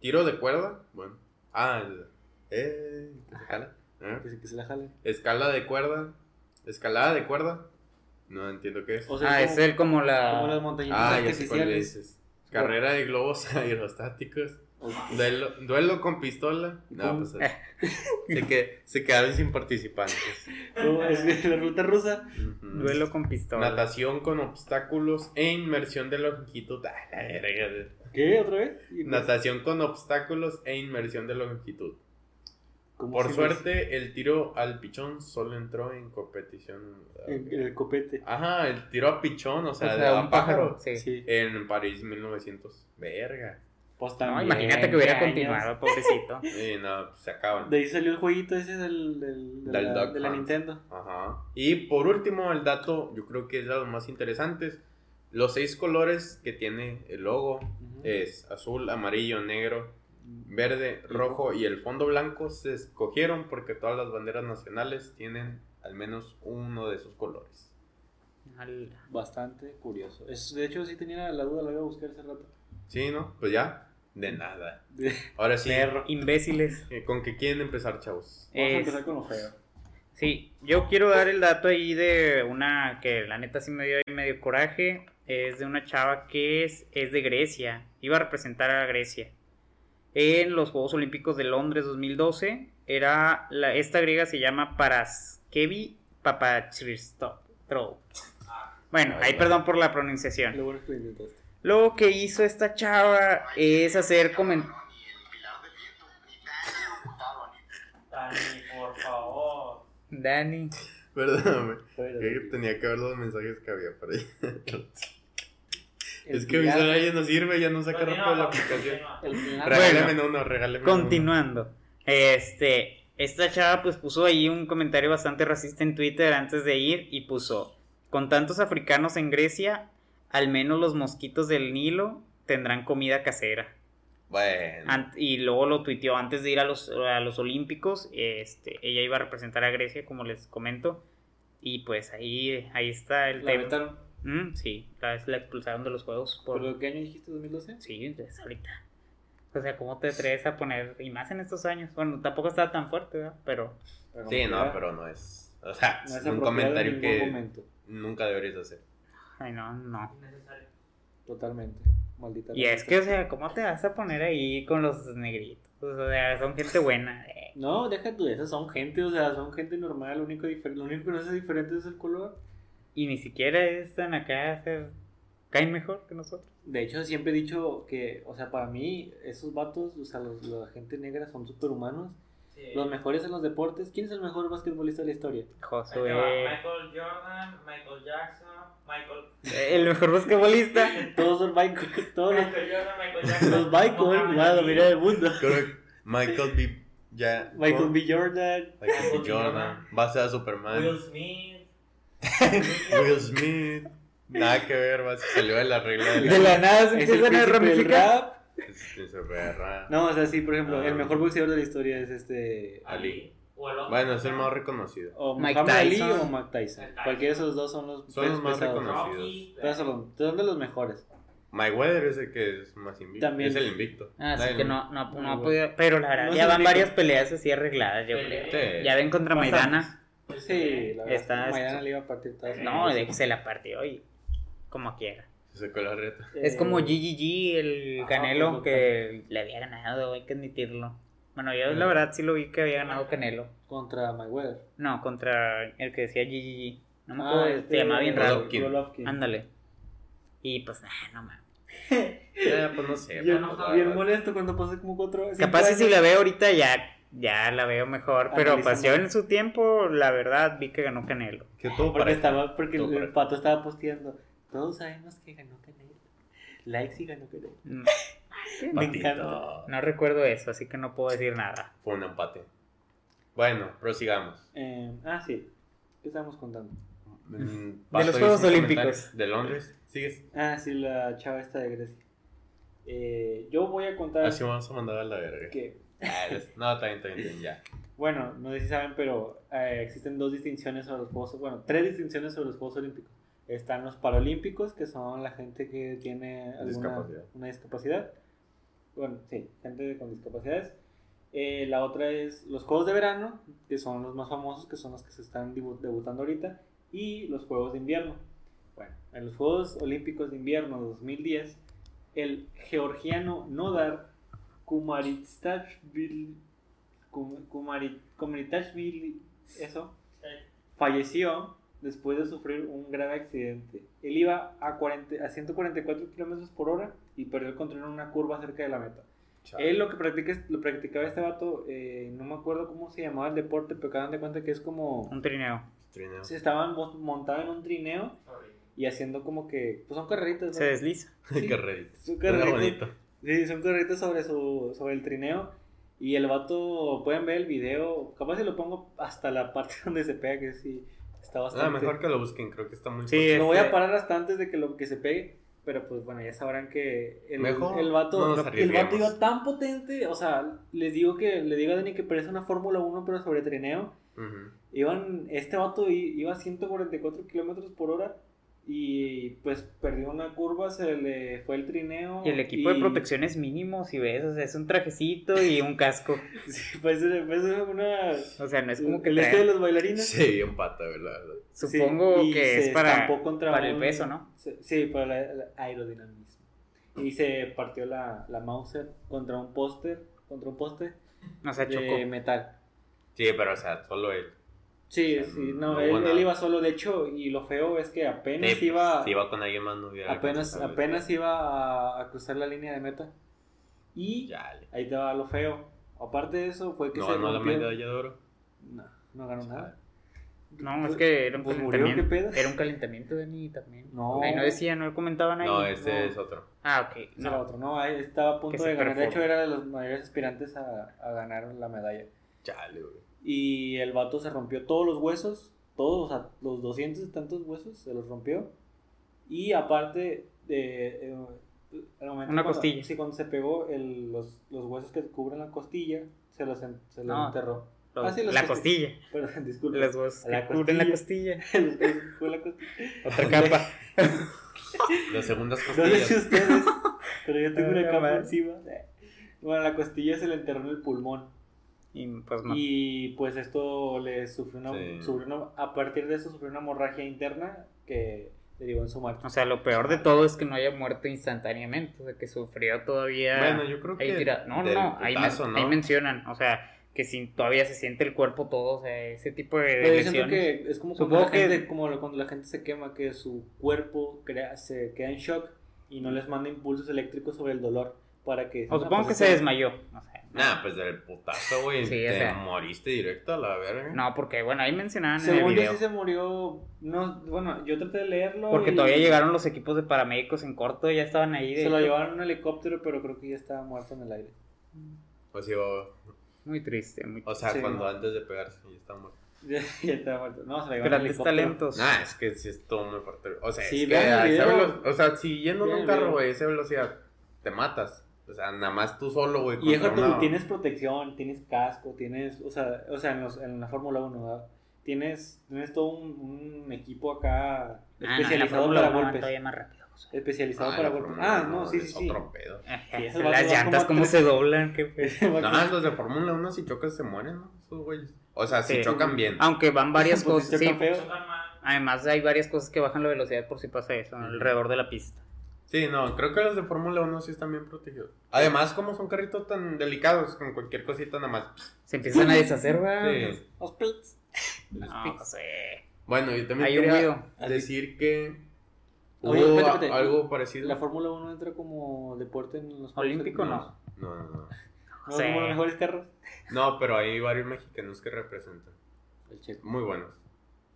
tiro de cuerda, bueno, ah, el, eh, que se jala, ¿eh? Que se, que se la jalen. escala de cuerda, escalada de cuerda, no entiendo qué es. O sea, Ah, es el como Como las la... montañitas Ah, ya sé cuál artificiales. dices. Carrera de globos aerostáticos. Duelo, duelo con pistola. No, pues se, que- se quedaron sin participantes. No, es la ruta rusa. Duelo con pistola. Natación con obstáculos e inmersión de longitud. Ah, la verga. ¿Qué? ¿Otra vez? Pues, Natación con obstáculos e inmersión de longitud. ¿cómo Por suerte, el tiro al pichón solo entró en competición. En, en el copete. Ajá, el tiro a pichón, o sea, O sea, un pájaro. pájaro. Sí. Sí. En París 1900. Verga. Pues No, imagínate que hubiera ¿qué continuado, pobrecito. Y no, pues, se acaban. De ahí salió el jueguito ese del, del, de, Del la, de la. Nintendo. Ajá. Y por último, el dato, yo creo que es de los más interesantes. Los seis colores que tiene el logo Ujú. es azul, amarillo, negro, verde, rojo y el fondo blanco se escogieron porque todas las banderas nacionales tienen al menos uno de esos colores. Bastante curioso. Es, de hecho, sí tenía la duda, la iba a buscar hace rato. Sí, ¿no? Pues ya, de nada. Ahora sí, Perro. Imbéciles. eh, ¿con qué quieren empezar, chavos? Vamos a Es- empezar con lo feo. Sí, yo quiero dar el dato ahí de una que la neta sí me dio ahí medio coraje. Es de una chava que es, es de Grecia. Iba a representar a Grecia. En los Juegos Olímpicos de Londres 2012. Era la, esta griega se llama Paraskevi Papachristou. Bueno, ahí perdón por la pronunciación. Lo bueno que lo que hizo esta chava es hacer comentarios. Dani, por favor. Dani. Perdóname. Tenía que ver los mensajes que había por ahí. El es que mi celular ya no sirve, ya no saca rápido la Continúa, aplicación. pilar- Regálame uno, regálame uno. Continuando. Este, esta chava pues puso ahí un comentario bastante racista en Twitter antes de ir y puso, con tantos africanos en Grecia, al menos los mosquitos del Nilo tendrán comida casera. Bueno. Ant- y luego lo tuiteó antes de ir a los, a los Olímpicos, este, ella iba a representar a Grecia, como les comento, y pues ahí, ahí está el La tema. Mm, sí, la, la expulsaron de los juegos por... ¿Por qué año dijiste? ¿2012? Sí, es ahorita. O sea, ¿cómo te atreves a poner, y más en estos años? Bueno, tampoco estaba tan fuerte, ¿verdad? Pero Pero Sí, no, pero no es. O sea, no es un comentario que momento. nunca deberías hacer. Ay, no, no. Totalmente. Maldita. Y es que, o sea, ¿cómo te vas a poner ahí con los negritos? O sea, son gente buena. eh. No, deja tú, esas son gente, o sea, son gente normal, lo único, lo único que nos hace diferente es el color. Y ni siquiera están acá, sea, caen mejor que nosotros. De hecho, siempre he dicho que, o sea, para mí, esos vatos, o sea, los, la gente negra son superhumanos. Sí. Los mejores en los deportes. ¿Quién es el mejor basquetbolista de la historia? Josué. Michael Jordan, Michael Jackson, Michael. El mejor basquetbolista. Todos son Michael, todos los, Michael Jordan, Michael Jackson. los Michael van a Ali, dominar el mundo. Creo que Michael B. Ya, Michael B. Jordan. Michael B. Jordan. Va a ser Superman. Will Smith. Will Smith. Nada que ver, va, se salió de la regla de De la nada se Es el empiezan a ramificar. rap. Es- es perra. No, o sea, sí, por ejemplo, Ah. el mejor boxeador de la historia es este. Ali. O el otro. Bueno, es el más reconocido. O Mike Muhammad Ali Tyson. o Mike Tyson. Tyson. Cualquiera de esos dos son los, Son los más pesados. reconocidos. Pero son, los- son de los mejores. Mayweather es el que es más invicto. También. Es el invicto. Ah, sí Nadie que no, no, ha podido. Pero la verdad, No ya van el varias peleas así arregladas, yo creo. Sí. Ya ven contra. Maidana. Sí, la verdad. Está- es que Maidana le iba a partir todas las No, de que se la partió y como quiera. Se sacó la reta. Es como Eh, GGG, el ah, Canelo, pues, que le había ganado, hay que admitirlo. Bueno, yo la verdad sí lo vi que había ganado Canelo. Contra Mayweather. No, contra el que decía GGG. No me Ah, acuerdo, este, se llamaba bien raro. Golovkin. Ándale. Y pues, nah, no mames. Eh, pues no sé. Bien, pues, la bien molesto cuando pasé como cuatro cinco Capaz si la veo ahorita ya, ya la veo mejor. Pero pues yo Analizando. en su tiempo, la verdad, vi que ganó Canelo. Que todo Porque, estaba, porque Todo el, pato estaba posteando. Todos sabemos que ganó Canelo. Likes y ganó Canelo. Mm, Me Patito. encanta. No recuerdo eso, así que no puedo decir nada. Fue un empate. Bueno, prosigamos. Eh, ah, sí. ¿Qué estábamos contando? Mm, los Pato, Juegos ¿viste Olímpicos. De Londres. ¿Sigues? Ah, sí, la chava esta de Grecia. Eh, yo voy a contar Así vamos a mandar a la verga. que, Ah, No, está bien, está bien, está bien, ya. bueno, no sé si saben, pero eh, existen dos distinciones sobre los Juegos, bueno, tres distinciones sobre los Juegos Olímpicos. Están los Paralímpicos, que son la gente que tiene alguna Discapacidad. una discapacidad. Bueno, sí, gente con discapacidades. Eh, la otra es los Juegos de Verano, que son los más famosos, que son los que se están debu- debutando ahorita, y los Juegos de Invierno. Bueno, en los Juegos Olímpicos de Invierno de 2010, el georgiano Nodar Kumaritsashvili, Kum- Kumari- Kumaritsashvili, eso, falleció después de sufrir un grave accidente. Él iba a, 40, a 144 kilómetros por hora y perdió el control en una curva cerca de la meta. Chale. Él lo que practica, lo practicaba este vato, eh, no me acuerdo cómo se llamaba el deporte, pero que dan de cuenta que es como... Un trineo. Trineo. Se estaban mo- montados en un trineo y haciendo como que... Pues son carreritas, ¿no? Se desliza. Sí. Carrerita. Son carreritas. bonito. Sí, son carreritas sobre, su, sobre el trineo. Y el vato, pueden ver el video, capaz si lo pongo hasta la parte donde se pega, que sí, está bastante... Ah, mejor que lo busquen, creo que está muy Sí. Lo voy a Este- parar hasta antes de que lo que se pegue. Pero pues bueno, ya sabrán que el, Mejor el vato, no el vato iba tan potente, o sea, les digo que le digo a Dani que parece una Fórmula 1 pero sobre trineo. Ujú. Iban, este vato iba a 144 kilómetros por hora y pues perdió una curva, se le fue el trineo. Y el equipo de protección es mínimo, si ves, o sea, es un trajecito y un casco. Sí, parece, parece una... O sea, no es como que el este de los bailarines. Sí, bien pata, ¿verdad? Supongo que se es para, para el un- peso, ¿no? se- Sí, para la aerodinamismo. Y se partió la, la Mauser contra un póster, contra un poste O sea, de chocó. metal. Sí, pero o sea, solo él. Sí, O sea, sí, no, no él, él iba solo, de hecho, y lo feo es que apenas Sí, pues, iba, Si iba con alguien más, no hubiera. apenas, apenas iba a, a cruzar la línea de meta. Y ahí te va lo feo. Aparte de eso, fue que No se ganó la rompió. medalla de oro. No, no ganó nada. No, es que era un Pues murió, calentamiento. ¿qué pedo? Era un calentamiento de mí también. No. Ahí no decían, no comentaban ahí. No, este no. es otro. Ah, ok. Ese era No. otro, no, ahí estaba a punto de ganar. De hecho, era de los mayores aspirantes a, a ganar la medalla. Chale, güey. Y el vato se rompió todos los huesos, todos, o sea, los 200 y tantos huesos se los rompió. Y aparte de... eh, momento Una cuando- costilla. Sí, cuando se pegó, el- los, los huesos que cubren la costilla se los, en- se los No. enterró. Los- Ah, sí, los la costi- costilla. Perdón, disculpe. Los huesos La que cubren la costilla. Fue la costilla. Otra capa. Las segundas No sé si costillas. ustedes, pero yo tengo Ah, una capa encima. Bueno, la costilla se le enterró en el pulmón. Y pues no. Y pues esto le sufrió una, Sí. sufrió una- a partir de eso sufrió una hemorragia interna que derivó en su muerte. O sea, lo peor de todo es que no haya muerto instantáneamente. O sea, que sufrió todavía. Bueno, yo creo ahí que. tira- No, no, no. Ahí, men- ¿no? ahí mencionan. O sea, que si todavía se siente el cuerpo todo. O sea, ese tipo de Pero lesiones. que es como cuando la, que- gente, como lo- cuando la gente se quema, que su cuerpo crea, se queda en shock y no les manda impulsos eléctricos sobre el dolor para que... O supongo que se desmayó. O sea, Nah, pues del putazo, güey. Sí, o te sea. moriste directo a la verga. No, porque bueno, ahí mencionaban en el Según yo video. sí se murió, no, bueno, yo traté de leerlo. Porque y todavía llegaron los equipos de paramédicos en corto, ya estaban ahí. de Se lo llevaron en un helicóptero, pero creo que ya estaba muerto en el aire. Pues digo, Muy triste, muy o sea, Sí, cuando no. antes de pegarse ya está muerto. Ya, ya está muerto. No, se le llevó en Grandes helicóptero. talentos. Nah, es que sí es todo muy fuerte. O sea, Sí, es que vean a el esa video. velo- O sea, si yendo en un carro, güey, a esa velocidad, te matas. O sea, nada más tú solo, güey. Y déjate, una- tienes protección, tienes casco, tienes, o sea, o sea en, los- en la Fórmula 1, ¿verdad? Tienes, tienes todo un, un equipo acá especializado para golpes. Especializado para golpes. Ah, no, sí, sí, otro pedo. Sí, Las llantas, como cómo se doblan, qué pedo. No, los de Fórmula 1 si chocas se mueren, ¿no? Esos güeyes. O sea, si Sí. chocan bien. Aunque van varias Pues, cosas, si sí. Además hay varias cosas que bajan la velocidad por si pasa eso, alrededor de la pista. Sí, no, creo que los de Fórmula 1 sí están bien protegidos. Además, como son carritos tan delicados, con cualquier cosita nada más. Se empiezan a deshacer, ¿verdad? Sí. Los pits. les No, pica. José. Bueno, yo también Hay quería decir que hubo Oye, espérate, espérate. algo parecido. La Fórmula 1 entra como deporte en los Juegos Olímpico, Olímpicos. No, no, no. ¿No Sí. como los mejores carros? No, pero hay varios mexicanos que representan. El checo. Muy buenos.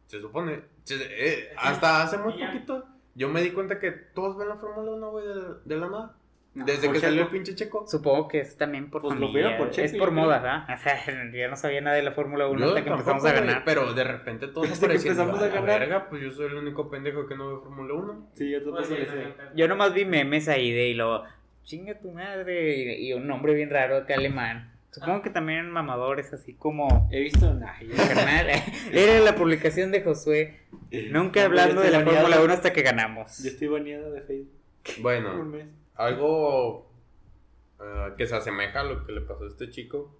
Se supone. se- eh, hasta hace muy poquito. Yo me di cuenta que todos ven la Fórmula 1, güey, de, de la nada. Desde por que salió el Checo. pinche checo. Supongo que es también por Pues lo familia. vieron por Checo, es por moda, ¿verdad? O sea, yo no sabía nada de la Fórmula 1 Yo hasta que empezamos a ganar. pero de repente todos que aparecieron. empezamos a "A la ganar". verga, pues yo soy el único pendejo que no ve Fórmula 1. Sí, yo Pues tampoco sé. gente. Yo nomás vi memes ahí de y luego, chinga tu madre, y, y un nombre bien raro acá alemán. Supongo que también mamadores, así como. He visto. Nah, yo- Carnal, era la publicación de Josué. Nunca hablando de la baneado. Fórmula 1 hasta que ganamos. Yo estoy baneado de Facebook. Bueno, algo eh, que se asemeja a lo que le pasó a este chico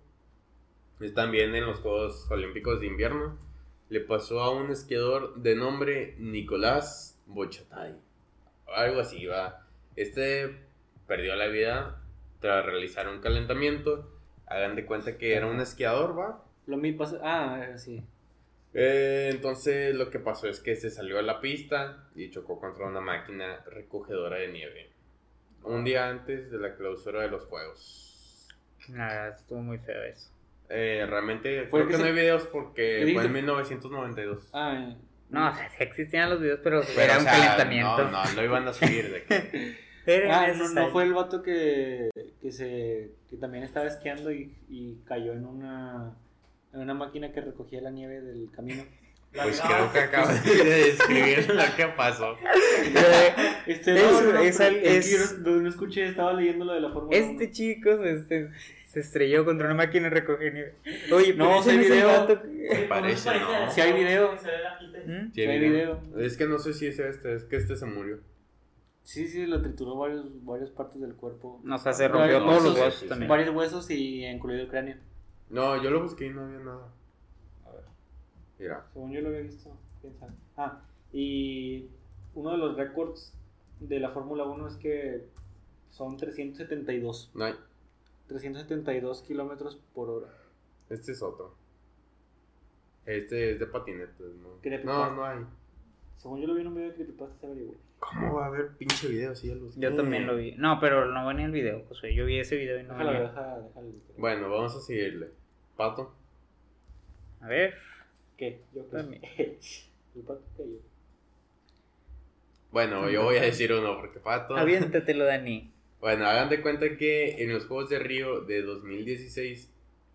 es también en los Juegos Olímpicos de Invierno. Le pasó a un esquiador de nombre Nicolás Bochatay. Algo así, va. Este perdió la vida tras realizar un calentamiento. Hagan de cuenta que era un esquiador, va. Lo mismo pasa. Ah, eh, sí. Eh, entonces lo que pasó es que se salió a la pista y chocó contra una máquina recogedora de nieve. Un día antes de la clausura de los juegos. Nada, estuvo muy feo eso. Eh, realmente Fue creo que que no se- hay videos ¿Qué porque fue en 1992. Ah, eh. No, o sea, sí existían los videos, pero, Pero, era o un sea, calentamiento. No, no, lo iban a subir de que- Era Ah, no, no fue el vato que, que se que también estaba esquiando y, y cayó en una en una máquina que recogía la nieve del camino. Pues creo que acabo de describir lo que pasó. Este Es- no, no, es es- que yo no, no escuché, estaba leyendo lo de la Fórmula Este 1. chico se, se- se estrelló contra una máquina de recoger nieve. Oye, No, sí hay no es el video. Parece, ¿no? Sí hay video. Se ve la pista. Sí, hay video. Es que no sé si es este, es que este se murió. Sí, sí, lo trituró varios, varias partes del cuerpo. O sea, se No, rompió no, todos los huesos sí, sí. también. Varios huesos y incluido el cráneo. No, yo lo busqué y no había nada. A ver. Mira. Según yo lo había visto. sabe. Ah, y uno de los récords de la Fórmula 1 es que son 372. No hay. 372 kilómetros por hora. Este es otro. Este es de patinetas, ¿no? No, no hay. Según yo lo vi en un video de Creepypasta, se averiguó. ¿Cómo va a haber pinche video si ya lo busqué? Yo también lo vi. No, pero no venía el video, José. Yo vi ese video y no Déjalo, venía. deja, déjalo. Bueno, vamos a seguirle. Pato. A ver. ¿Qué? Yo qué. También. El pato que yo. Bueno, yo voy a decir uno porque Pato. Aviéntatelo, Dani. Bueno, hagan de cuenta que en los Juegos de Río de 2016,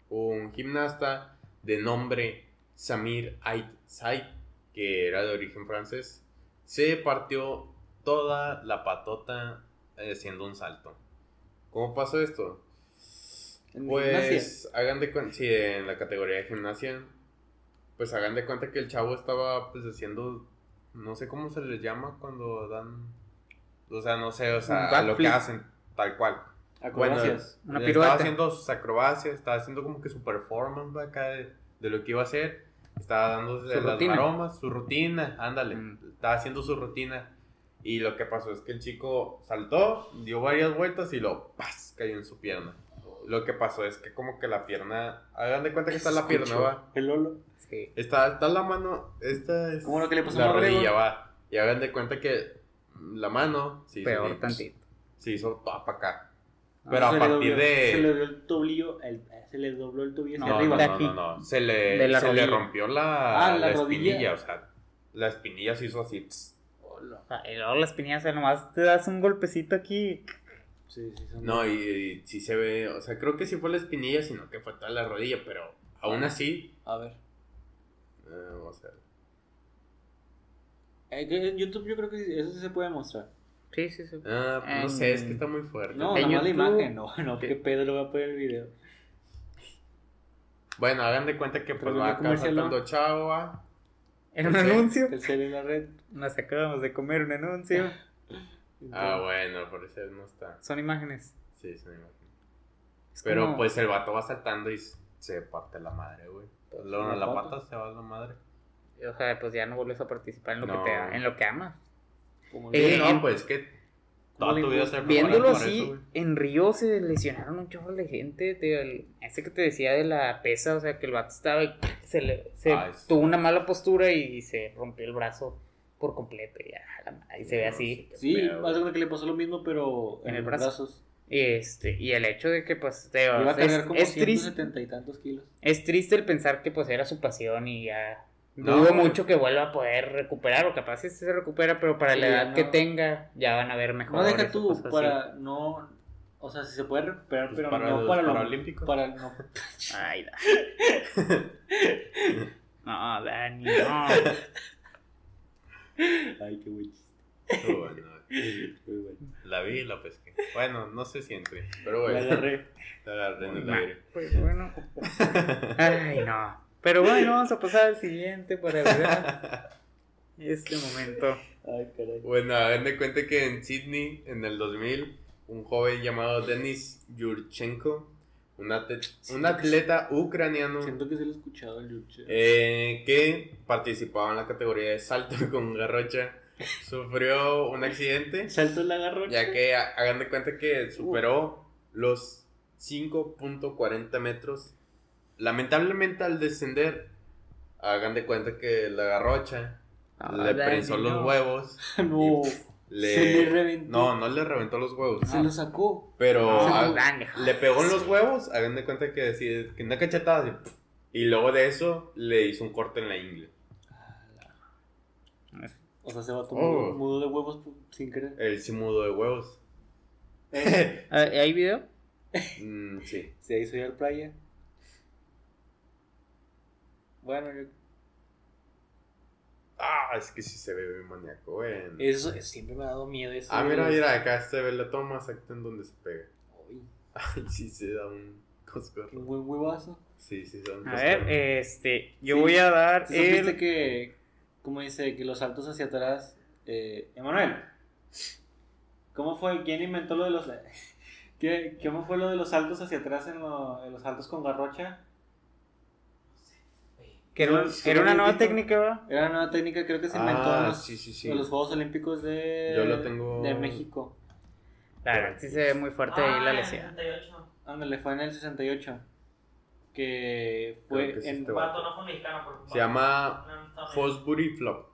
un gimnasta de nombre Samir Ait Said, que era de origen francés, se partió toda la patota eh, haciendo un salto. ¿Cómo pasó esto? En Pues gimnasia. hagan de cuenta, sí, en la categoría de gimnasia, pues hagan de cuenta que el chavo estaba pues haciendo, no sé cómo se les llama cuando dan, o sea, no sé, o sea, a lo que hacen, tal cual. Acrobacias. Una le pirueta. Estaba haciendo sus acrobacias, estaba haciendo como que su performance acá de, de lo que iba a hacer. Estaba dándose Su las rutina. maromas, su rutina, ándale. Mm. Estaba haciendo su rutina. Y lo que pasó es que el chico saltó, dio varias vueltas y lo ¡paz! cayó en su pierna. Lo que pasó es que como que la pierna, hagan de cuenta que está la pierna, va. El Lolo. Sí. Está, está la mano, esta es ¿Cómo lo que le pasó la a Borrego? rodilla, va. Y hagan de cuenta que la mano se hizo Peor bien, tantito. se hizo toda para acá. Ah, Pero a se le partir dobló- de- Se le dio el tobillo, el- se le dobló el tobillo hacia No, arriba. no, de no, aquí. no, no. Se le, De la se le rompió la, Ah, la la rodilla. espinilla, o sea, la espinilla se hizo así. Hola. Ah, Y luego las piñas, o sea, nomás te das un golpecito aquí. Sí, sí, son- No, y, y sí se ve, o sea, creo que sí fue la espinilla, sino que fue toda la rodilla, pero aún así, A ver. Eh, vamos a ver. Eh, en YouTube yo creo que eso sí se puede mostrar. Sí, sí, sí. Ah, pues no En- sé, es que está muy fuerte. No, En la YouTube- imagen. No, no, que Pedro le va a poner el video. Bueno, hagan de cuenta que pues Pero va acá ¿no? saltando chava. Era un anuncio. Telcel en la red. Nos acabamos de comer un anuncio. Ah, bueno, por eso no está. Son imágenes. Sí, es una imagen. Es Pero como- pues el vato va saltando y se parte la madre, güey. Luego ¿La en la pata? pata se va la madre. O sea, pues ya no vuelves a participar en lo No. que te en lo que amas. Como Eh, no, en- pues que ¿Cómo toda tu vida Viéndolo así, eso, en Río se lesionaron un chorro de gente. tío, el- ese que te decía de la pesa, o sea, que el vato estaba y se, le, se Ah, es- tuvo una mala postura y se rompió el brazo por completo. Y y se ve así. Sí, más o que le pasó lo mismo, pero En en, el los brazo. brazos. Y, este, y el hecho de que, pues, Iba a cargar es, como es triste, 170 y tantos kilos. es triste el pensar que, pues, era su pasión y ya. No, Dudo mucho que vuelva a poder recuperar, o capaz sí se recupera, pero para la edad no. que tenga, ya van a ver mejor. No deja tú, para no. O sea, si se puede recuperar, Pues pero para no los para lo. Paralímpicos. Para, no, Ay, da. No, Dani, no. Ay, qué güey. Estuvo bueno. Muy bueno. La vi y la pesqué. Bueno, no se siente, pero La bueno. agarré. La agarré en el aire. Pues bueno. Ay, no. Pero bueno, vamos a pasar al siguiente para ver este momento. Ay, caray. Bueno, hagan de cuenta que en Sydney, en el 2000, un joven llamado Denis Yurchenko, un, atle- un atleta ucraniano Siento que se lo he escuchado el eh, que participaba en la categoría de salto con garrocha, sufrió un accidente, Salto en la garrocha. ya que ha- hagan de cuenta que superó los 5.40 metros. Lamentablemente al descender, hagan de cuenta que la garrocha le prensó los huevos. No. Le... Se le reventó. No, no le reventó los huevos. Se lo sacó. Pero No, ah, le pegó en los huevos, hagan de cuenta que, así, que una cachetada así, y luego de eso le hizo un corte en la ingle. O sea, se va a Oh. mudo de huevos sin querer. El simudo de huevos. Eh, Ah, ¿Hay video? Mm, sí. se hizo ya el playa. Bueno, yo- Ah, es que sí se ve bien maníaco, güey. eso, eso siempre me ha dado miedo. Eso Ah, mira, mira, acá se ve la toma exacta en donde se pega. Uy, Ay, sí se da un coscorro. qué buen huevazo. Sí, sí se da un A ver, este, yo Sí. voy a dar ¿Sí ¿Supiste el... que, como dice, que los saltos hacia atrás... Eh, Emanuel, ¿cómo fue? ¿Quién inventó lo de los... ¿Qué, ¿Cómo fue lo de los saltos hacia atrás en, lo- en los saltos con garrocha? Que era, ¿Sí era lo una nueva técnica, ¿va? Era una nueva técnica, creo que se inventó Ah, en, los, sí, sí, sí. en los Juegos Olímpicos de, Yo lo tengo- de México. La verdad, sí se ve muy fuerte Ah, ahí la en lesión. 68. Ándale, fue en el 68. Que fue que sí en... este vato no fue mexicano. pero- Se llama. Fosbury Flop,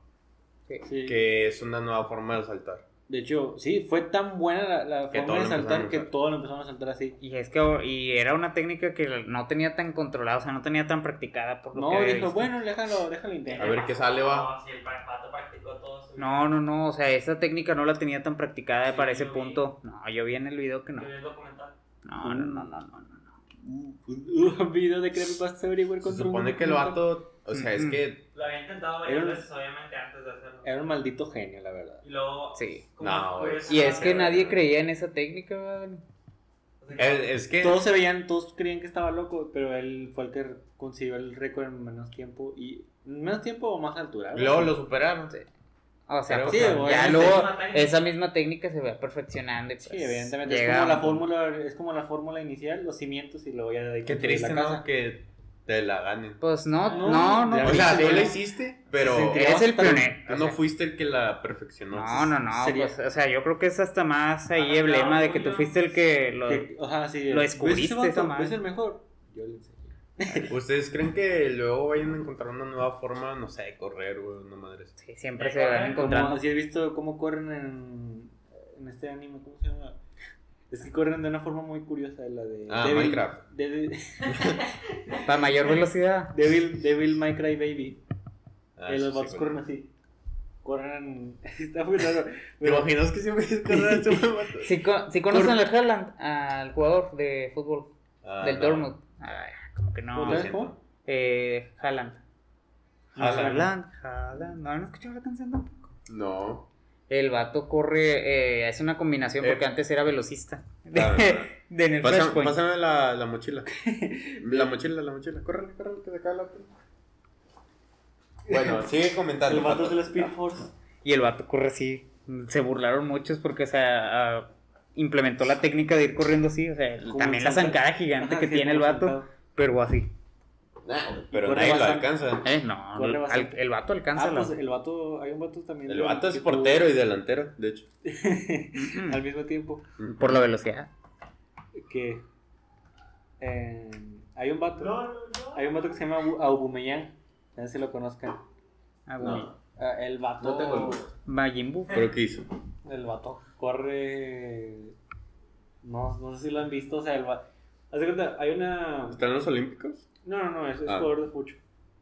sí. que es una nueva forma de saltar. De hecho, sí, fue tan buena la, forma de saltar que todos lo empezaron a saltar así. Y es que y era una técnica que no tenía tan controlada, o sea, no tenía tan practicada por lo No, que dijo, visto. bueno, déjalo, déjalo intentar. A ver qué sale, va. No, sí, el pato practicó todo su No, no, no, o sea, esa técnica no la tenía tan practicada Sí, para ese vi. punto. No, yo vi en el video que no. Yo vi el documental. No, no, no, no, no, no. Un video de Creepypasta Averiguar Se contra un supone que el vato, o sea, es que Lo había intentado varias veces, obviamente, antes de hacerlo. Era un maldito genio, la verdad. Y luego. Sí. No, güey. Y es que nadie creía en esa técnica, es, es que Todos se veían, todos creían que estaba loco, pero él fue el que consiguió el récord en menos tiempo y menos tiempo o más altura. ¿verdad? luego lo superaron. Sí. O sea, Pero- pues, Sí, ya luego esa misma técnica se va perfeccionando. y, pues, Sí, evidentemente es como la fórmula, es como la fórmula inicial, los cimientos y luego ya de ahí Qué triste, la ¿no? casa. Que te la ganen. Pues no, No, no, no. ya O sea, viste, tú ¿no? la hiciste, pero Sí, tú Eres el pionero. o no fuiste el que la perfeccionó. No, no, no, pues, o sea, yo creo que es hasta más ahí Ah, emblema de que tú fuiste el que lo... Que- Ajá, sí. lo ¿ves descubriste. ¿Ves el mejor? Yo le enseñé. ¿Ustedes creen que luego vayan a encontrar una nueva forma, no sé, de correr, güey, una madre? Sí, siempre se van encontrando. Si has visto cómo corren en, en este anime, ¿cómo se llama? Es que corren de una forma muy curiosa, la de... Ah, Devil- Minecraft. Para mayor velocidad. Devil, Devil Cry Baby. Ah, Eh, los sí, güey. corren así. Corren... Está muy raro. ¿Te pero- imaginas que siempre ese vato? Si, con, si conocen Cor- al Haaland, al jugador de fútbol Ah, del no. Dortmund. Ay, como que no. ¿Otra lo vez siento. cómo? Eh, Haaland. Haaland. Haaland, Haaland. No, no escuchado la canción tampoco. No. El vato corre, eh, es una combinación porque Eh. antes era velocista. De, Ah, de en el Pásame, Flashpoint. pásame la, la mochila. La mochila, la mochila. Córrele, córrele, que se acaba la Bueno, sigue comentando. El vato de la Speed Force. Y el vato corre así. Se burlaron muchos porque, o sea, ah, implementó la técnica de ir corriendo así. O sea, también la zancada gigante Ajá, que sí, tiene el vato, sentado. pero así. Nah, pero nadie lo alcanza. Eh, no, al- el vato alcanza Ah, la- pues el vato, hay un vato también. El vato es que portero y delantero, de hecho. Al mismo tiempo. por la velocidad. Que. eh, hay un vato. No, no, no. Hay un vato que se llama Aubameyang. No sé si lo conozcan. Ah. Ah, el vato. No tengo Buu. ¿Pero qué hizo? El vato corre. No, no sé si lo han visto. O sea, el vato. Hay una. ¿Está en los Olímpicos? No, no, no, es, es Ah. jugador de fucho.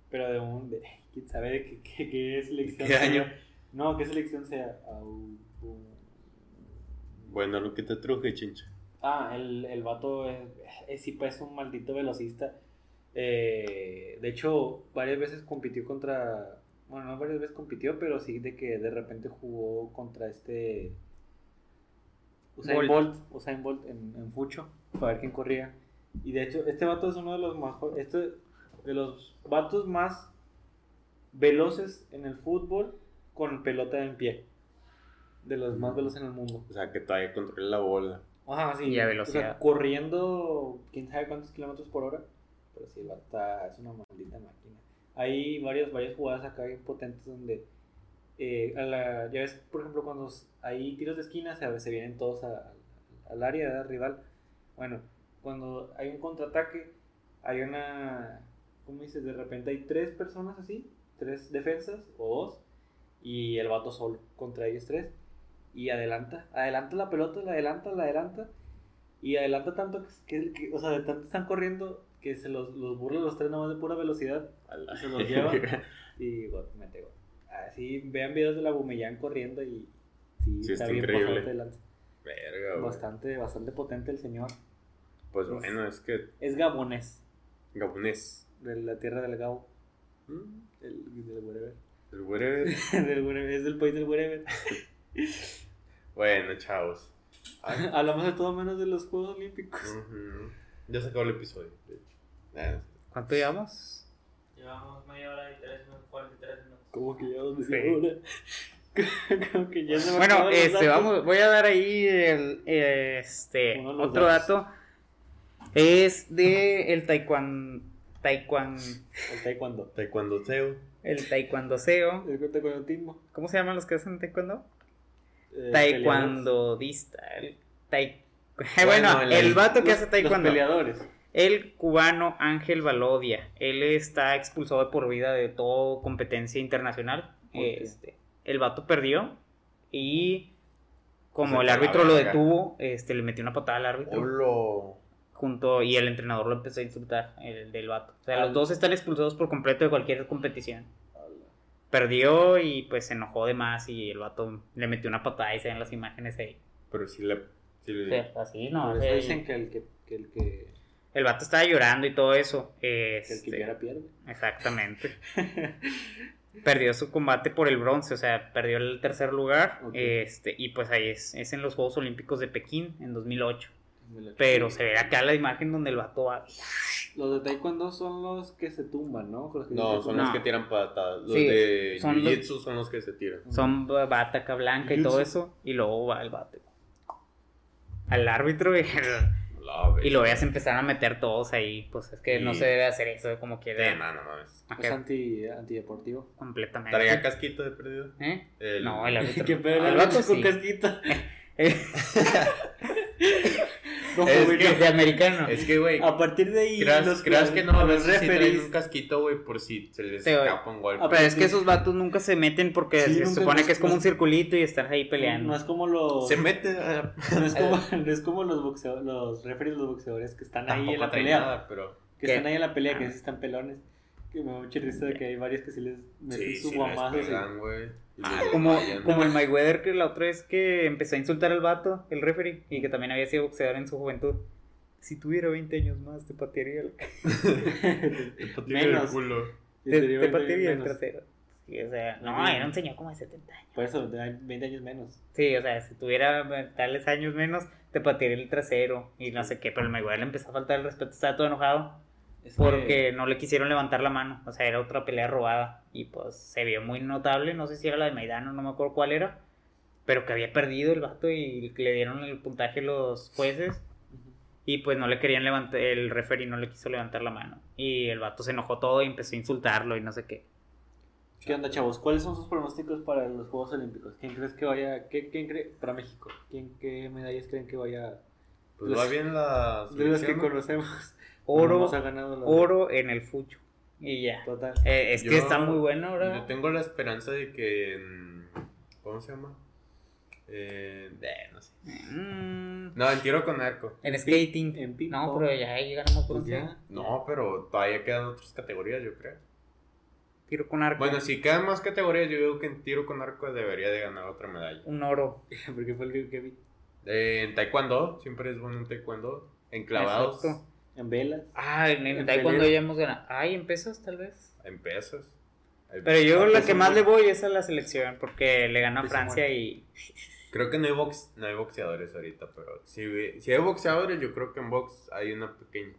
Pero de un. De, ¿Quién sabe de qué, qué, qué selección ¿Qué sea? año? No, ¿qué selección sea? Au- Bueno, lo que te truje, chincha. Ah, el, el vato es, es, sí, pues, un maldito velocista. Eh, de hecho, varias veces compitió contra. Bueno, no varias veces compitió, pero sí de que de repente jugó contra este. Usain Bolt. Bolt, Usain Bolt en, en Fucho, para ver quién corría. Y de hecho, este vato es uno de los mejores. Este, de los vatos más veloces en el fútbol con pelota en pie. De los más veloces en el mundo. O sea, que todavía controla la bola. Ajá, sí. Y a o sea, corriendo, quién sabe cuántos kilómetros por hora. Pero sí, el vato está, es una maldita máquina. Hay varias, varias jugadas acá bien potentes donde. eh, a la, ya ves, por ejemplo, cuando hay tiros de esquina, se, vienen todos a- al área rival. Bueno, cuando hay un contraataque, hay una. ¿Cómo dices? De repente hay tres personas así, tres defensas o dos, y el vato solo contra ellos tres y adelanta, adelanta la pelota, la adelanta, la adelanta y adelanta tanto que, que- o sea, de tanto están corriendo que se los, los burla los tres nomás de pura velocidad se los lleva y bueno, mete gol. Así vean videos de la Bumellán corriendo y sí, Sí, está, está bien increíble. lanza. Verga. Bastante, bastante potente el señor. Pues bueno, es que Es gabonés, gabonés. de la tierra del Gabo, Mm, del, del wherever. El wherever. Del wherever, es del país del wherever. Bueno, chavos. Ay, Hablamos de todo menos de los Juegos Olímpicos. ujú. Ya se acabó el episodio. de hecho. Nah, ¿Cuánto llevamos? Llevamos media hora y tres minutos, 43 minutos. Como que ya dos Sí. media hora. Como que ya se me Bueno, este, vamos, voy a dar ahí el, este, otro datos. dato. Es de el taekwondo, taekwondo, El taekwondo. Taekwondo Teo. el taekwondoseo. El taekwondismo. ¿Cómo se llaman los que hacen taekwondo? Eh, Taekwondodista. El Bueno, bueno, el- el vato que Los- hace taekwondo. Los peleadores. El cubano Ángel Valodia. Él está expulsado de por vida de toda competencia internacional. Este, el vato perdió y como el árbitro lo detuvo, este, le metió una patada al árbitro. Olo. Junto, y el entrenador lo empezó a insultar, el del vato. O sea, Al- los dos están expulsados por completo de cualquier competición. Perdió y pues se enojó de más y el vato le metió una patada y se ven las imágenes ahí. Pero sí le. Así, no. Sea, dicen que el que, que el que, El vato estaba llorando y todo eso. que el Este, que llora pierde. Exactamente. perdió su combate por el bronce, o sea, perdió el tercer lugar. Este, y pues ahí es, es en los Juegos Olímpicos de Pekín en 2008. Pero se ve acá la imagen donde el vato va. Los de taekwondo son los que se tumban, ¿no? Los que No, son No. los que tiran patadas. Los Sí, de son los- Jiu-Jitsu son los que se tiran. Son bata acá blanca y todo eso. Y luego va el vato. Al árbitro y, y lo veas empezar a meter todos ahí. Pues es que no Sí. se debe hacer eso como que Eh, no, no mames. Es anti, antideportivo. completamente. ¿Traía casquito de perdido? ¿Eh? El- No, el árbitro. ¿Qué pedo? el El vato vato con sí. casquito. Es que- de americano. Es que, güey. A partir de ahí. Creas, los- creas que no, a los veces sí traen un casquito, güey, por si se les Sí, escapa un golpe. Ah, Pero es que esos vatos nunca se meten porque Sí, se supone no- que es como un circulito y están ahí peleando. No es como los. Se mete. ah, No es como, no es como los boxeadores, los referees de los boxeadores que están ahí en la pelea. nada, pero. Que ¿Qué? están ahí en la pelea, Ah. que sí están pelones. Que me da mucha risa de que hay varios que sí les meten Sí, su guamazo. pegan, güey. Ah, como, como el Mayweather que la otra vez que empezó a insultar al vato, el referee, y que también había sido boxeador en su juventud. Si tuviera 20 años más, te patearía el... Te patearía el Menos. culo. Y Te, te 20 patearía el trasero. Sí, o sea, no, era un señor como de 70 años. Por eso, tenía 20 años menos. Sí, o sea, si tuviera tales años menos, te patearía el trasero y no sé qué, pero el Mayweather le empezó a faltar el respeto, estaba todo enojado porque no le quisieron levantar la mano, o sea, era otra pelea robada y pues se vio muy notable, no sé si era la de Maidano, no me acuerdo cuál era, pero que había perdido el vato y le dieron el puntaje los jueces y pues no le querían levantar, el referee no le quiso levantar la mano y el vato se enojó todo y empezó a insultarlo y no sé qué. ¿Qué onda, chavos? ¿Cuáles son sus pronósticos para los Juegos Olímpicos? ¿Quién crees que vaya? ¿Qué, quién cree para México? ¿Quién, ¿Qué medallas creen que vaya? Pues Los- va bien la De las que conocemos. Oro, Nomás ha ganado la- oro en el fucho y ya. Total. Eh, es que está muy bueno ahora. Yo tengo la esperanza de que. en- ¿Cómo se llama? Eh, eh, no sé. Mm, No, en tiro con arco. en skating. En no, pero ya ahí ganamos Pues ya. No, pero todavía quedan otras categorías, yo creo. Tiro con arco. Bueno, si quedan más categorías, yo digo que en tiro con arco debería de ganar otra medalla. Un oro. Porque fue el que, que vi. Eh, en taekwondo, siempre es bueno en taekwondo. En clavados, Exacto. En velas. Ah, en el En taekwondo ya hemos ganado. Ay, en pesos tal vez. en pesos. Pero yo la que más le voy es a la selección porque le ganó a Francia y Creo que no hay, box, no hay boxeadores ahorita, pero si, si hay boxeadores, yo creo que en box hay una pequeña.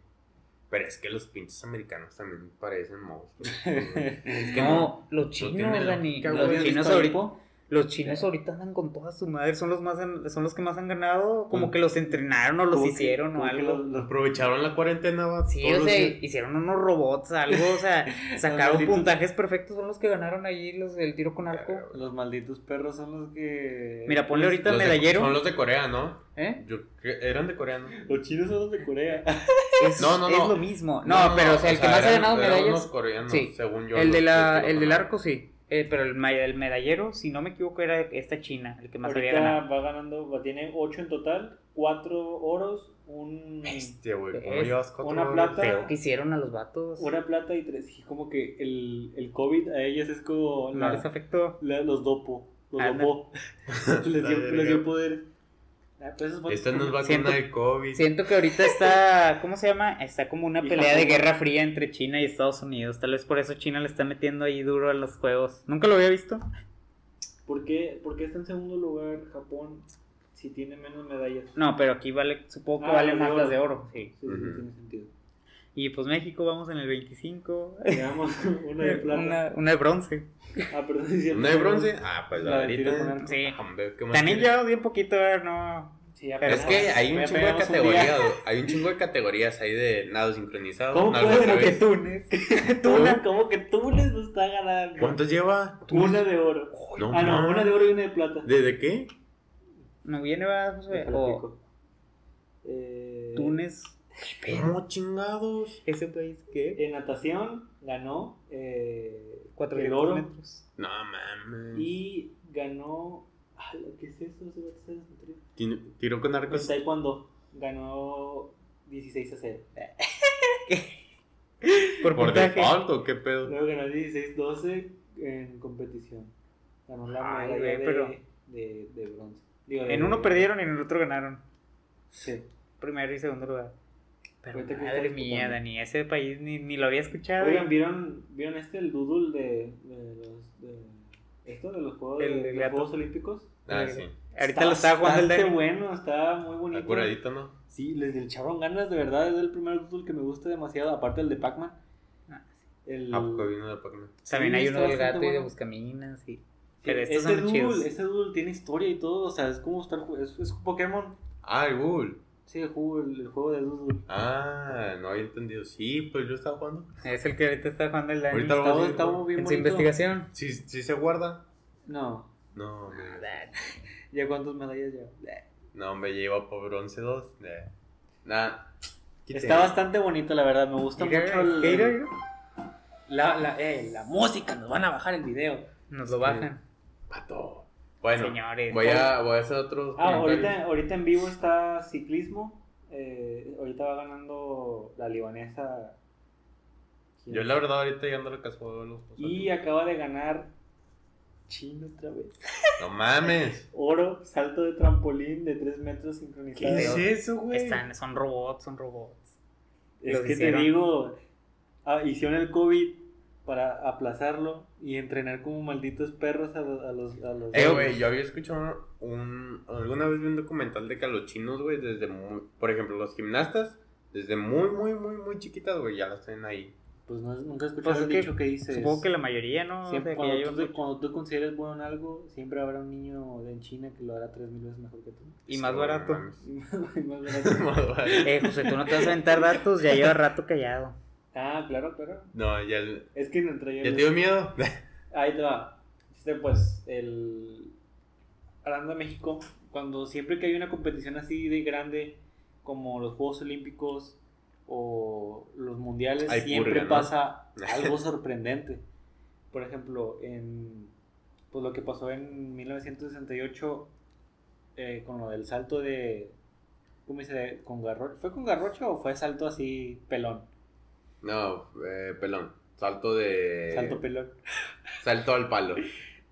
Pero es que los pinches americanos también parecen monstruos. es que no, los chinos, Dani, lógica, los chinos ¿Visto ahorita? Los chinos ahorita andan con toda su madre, son los más son los que más han ganado, como Mm. que los entrenaron o los que- hicieron o algo. los- los- Aprovecharon la cuarentena, va. Sí, o sea, hicieron unos robots, algo, o sea, sacaron malditos. puntajes perfectos, son los que ganaron allí los del tiro con arco. Los malditos perros son los que. Mira, ponle ahorita el de- medallero. son los de Corea, ¿no? ¿Eh? Yo, eran de Corea, ¿no? Los chinos son los de Corea. Es, No, no, es no. lo mismo. No, pero o sea, el que más ha ganado eran unos medallas. coreanos, Sí. según yo. El, de la, el del arco sí. Eh, pero el, medallero, si no me equivoco, era esta China, el que más había Ahorita ganado. va ganando, va- tiene 8 en total, 4 oros, un, Bestia, güey. ¿Cómo Es llevas cuatro una plata. Feo que hicieron a los vatos. una plata y 3. Y como que el, el COVID a ellas es como No la- les afectó. la- los dopo. Los Anda. dopó. les, dio, les dio poder. Ah, pues Esta no es vacuna Siento- de COVID. Siento que ahorita está, ¿cómo se llama? Está como una pelea de guerra fría entre China y Estados Unidos. Tal vez por eso China le está metiendo ahí duro a los juegos. ¿Nunca lo había visto? ¿Por qué, por qué está en segundo lugar Japón si tiene menos medallas? No, pero aquí vale, supongo que Ah, vale más oro. las de oro. Sí. Sí, sí, Ujú. tiene sentido. Y pues México vamos en el 25. Llevamos una de plata. Una, una de bronce. Ah, perdón, cierto. ¿Una de bronce? Ah, pues la La verita. Sí. Hombre, ¿qué más También llevamos bien poquito, ¿verdad? no. Sí, Pero Es que hay un chingo de categorías. Hay un chingo de categorías ahí de nado sincronizado. ¿Cómo puede que revés. Túnez. ¿Cómo, que Túnez no está ganando? ¿Cuántos lleva? Una de oro. No, ah, no, una de oro y una de plata. ¿De, de qué? No viene, va, José? Eh, Túnez. ¿Cómo chingados? ¿Ese país qué? En natación ganó eh, 400 el oro metros. No mames. y ganó. Ah, ¿Qué es eso? Tiro con En arcos. taekwondo ganó 16 a 0. Por, ¿Por default o qué pedo? Luego ganó 16 12 en competición. Ganó la Ay, medalla de, pero- de, de bronce. Digo, En de- uno perdieron y en el otro ganaron. Sí. Primero y segundo lugar. Pero que madre estás mía, escuchando. Dani, ese país ni, ni lo había escuchado. Oigan, ¿vieron, ¿vieron este, el doodle de, de los. De, esto de los Juegos, El de, del los. Juegos Olímpicos? Ah, sí. Ahorita lo estaba jugando el bastante Dani. bueno, está muy bonito. Está curadito, ¿no? Sí, les le echaron ganas, de verdad. Es el primer doodle que me gusta demasiado, aparte el de Pac-Man. Ah, El... ¿A poco vino de Pac-Man? También Sí, hay está uno del gato y de bueno. buscaminas. Y... Sí, Pero estos este son doodle, chidos. este doodle tiene historia y todo, o sea, es como estar es, es un Pokémon. Ah, el Google. Sí, el juego, el, el juego de doodle. Ah, no había entendido. Sí, pues yo estaba jugando. Es el que ahorita está jugando el. Ahorita lo a está bien en su bonito. investigación. Sí, sí se guarda. No, No, me... ¿ya cuántas medallas ya? no, me lleva por bronce 2. Nada. Está bastante bonito, la verdad, me gusta Mira, mucho el. La, la, eh, la música, nos van a bajar el video. Nos lo bajan. Pato. Bueno, Señores. voy a, voy a hacer otros Ah, ahorita, ahorita en vivo está ciclismo. eh, ahorita va ganando la libanesa. ¿quién? Yo la verdad ahorita ya ando casado los Y acaba de ganar Chino otra vez. No mames. Oro, salto de trampolín de 3 metros sincronizado. ¿Qué es eso, Están, son robots, son robots. Es Los que hicieron. te digo, ah, hicieron el COVID para aplazarlo y entrenar como malditos perros a los... A los, a los- Eh, güey, yo había escuchado un. Alguna vez vi un documental de que a los chinos, güey, desde muy. Por ejemplo, los gimnastas, desde muy, muy, muy, muy chiquitas, güey, ya las tienen ahí. Pues no, nunca he escuchado Pues es el que dicho que dice... Supongo que la mayoría, ¿no? Siempre, que cuando, ya tú, cuando tú consideres bueno en algo, siempre habrá un niño en China que lo hará tres mil veces mejor que tú. Y más Sí, barato. Y más barato. Más barato. Eh, José, tú no te vas a aventar datos, ya lleva rato callado. Ah, claro, claro. No, ya. el- Es que entre ¿Ya te dio miedo? Ahí te va. Este, pues, el. Hablando de México, cuando siempre que hay una competición así de grande, como los Juegos Olímpicos o los Mundiales, Hay siempre purga, ¿no? pasa algo sorprendente. Por ejemplo, en. Pues lo que pasó en 1968 eh, con lo del salto de. ¿Cómo dice? ¿Con garrocho? ¿Fue con garrocho o fue salto así pelón? No, eh, pelón. Salto de. Salto pelón. Salto al palo.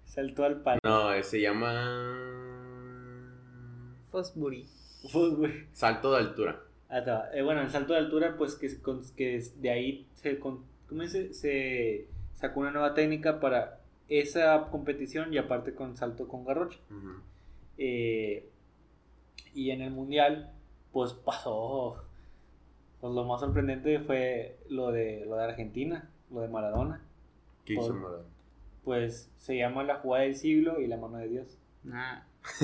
Salto al palo. No, eh, se llama. Fosbury. Güey. Salto de altura. Ah. Eh, bueno, el salto de altura, pues que, que es- de ahí se, con- ¿cómo dice? se sacó una nueva técnica para esa competición y aparte con salto con garrocha. Eh, y en el mundial, pues pasó. Pues lo más sorprendente fue lo de, lo de Argentina, lo de Maradona. ¿Qué hizo Por- Maradona? Pues se llama la jugada del siglo y la mano de Dios. Ah,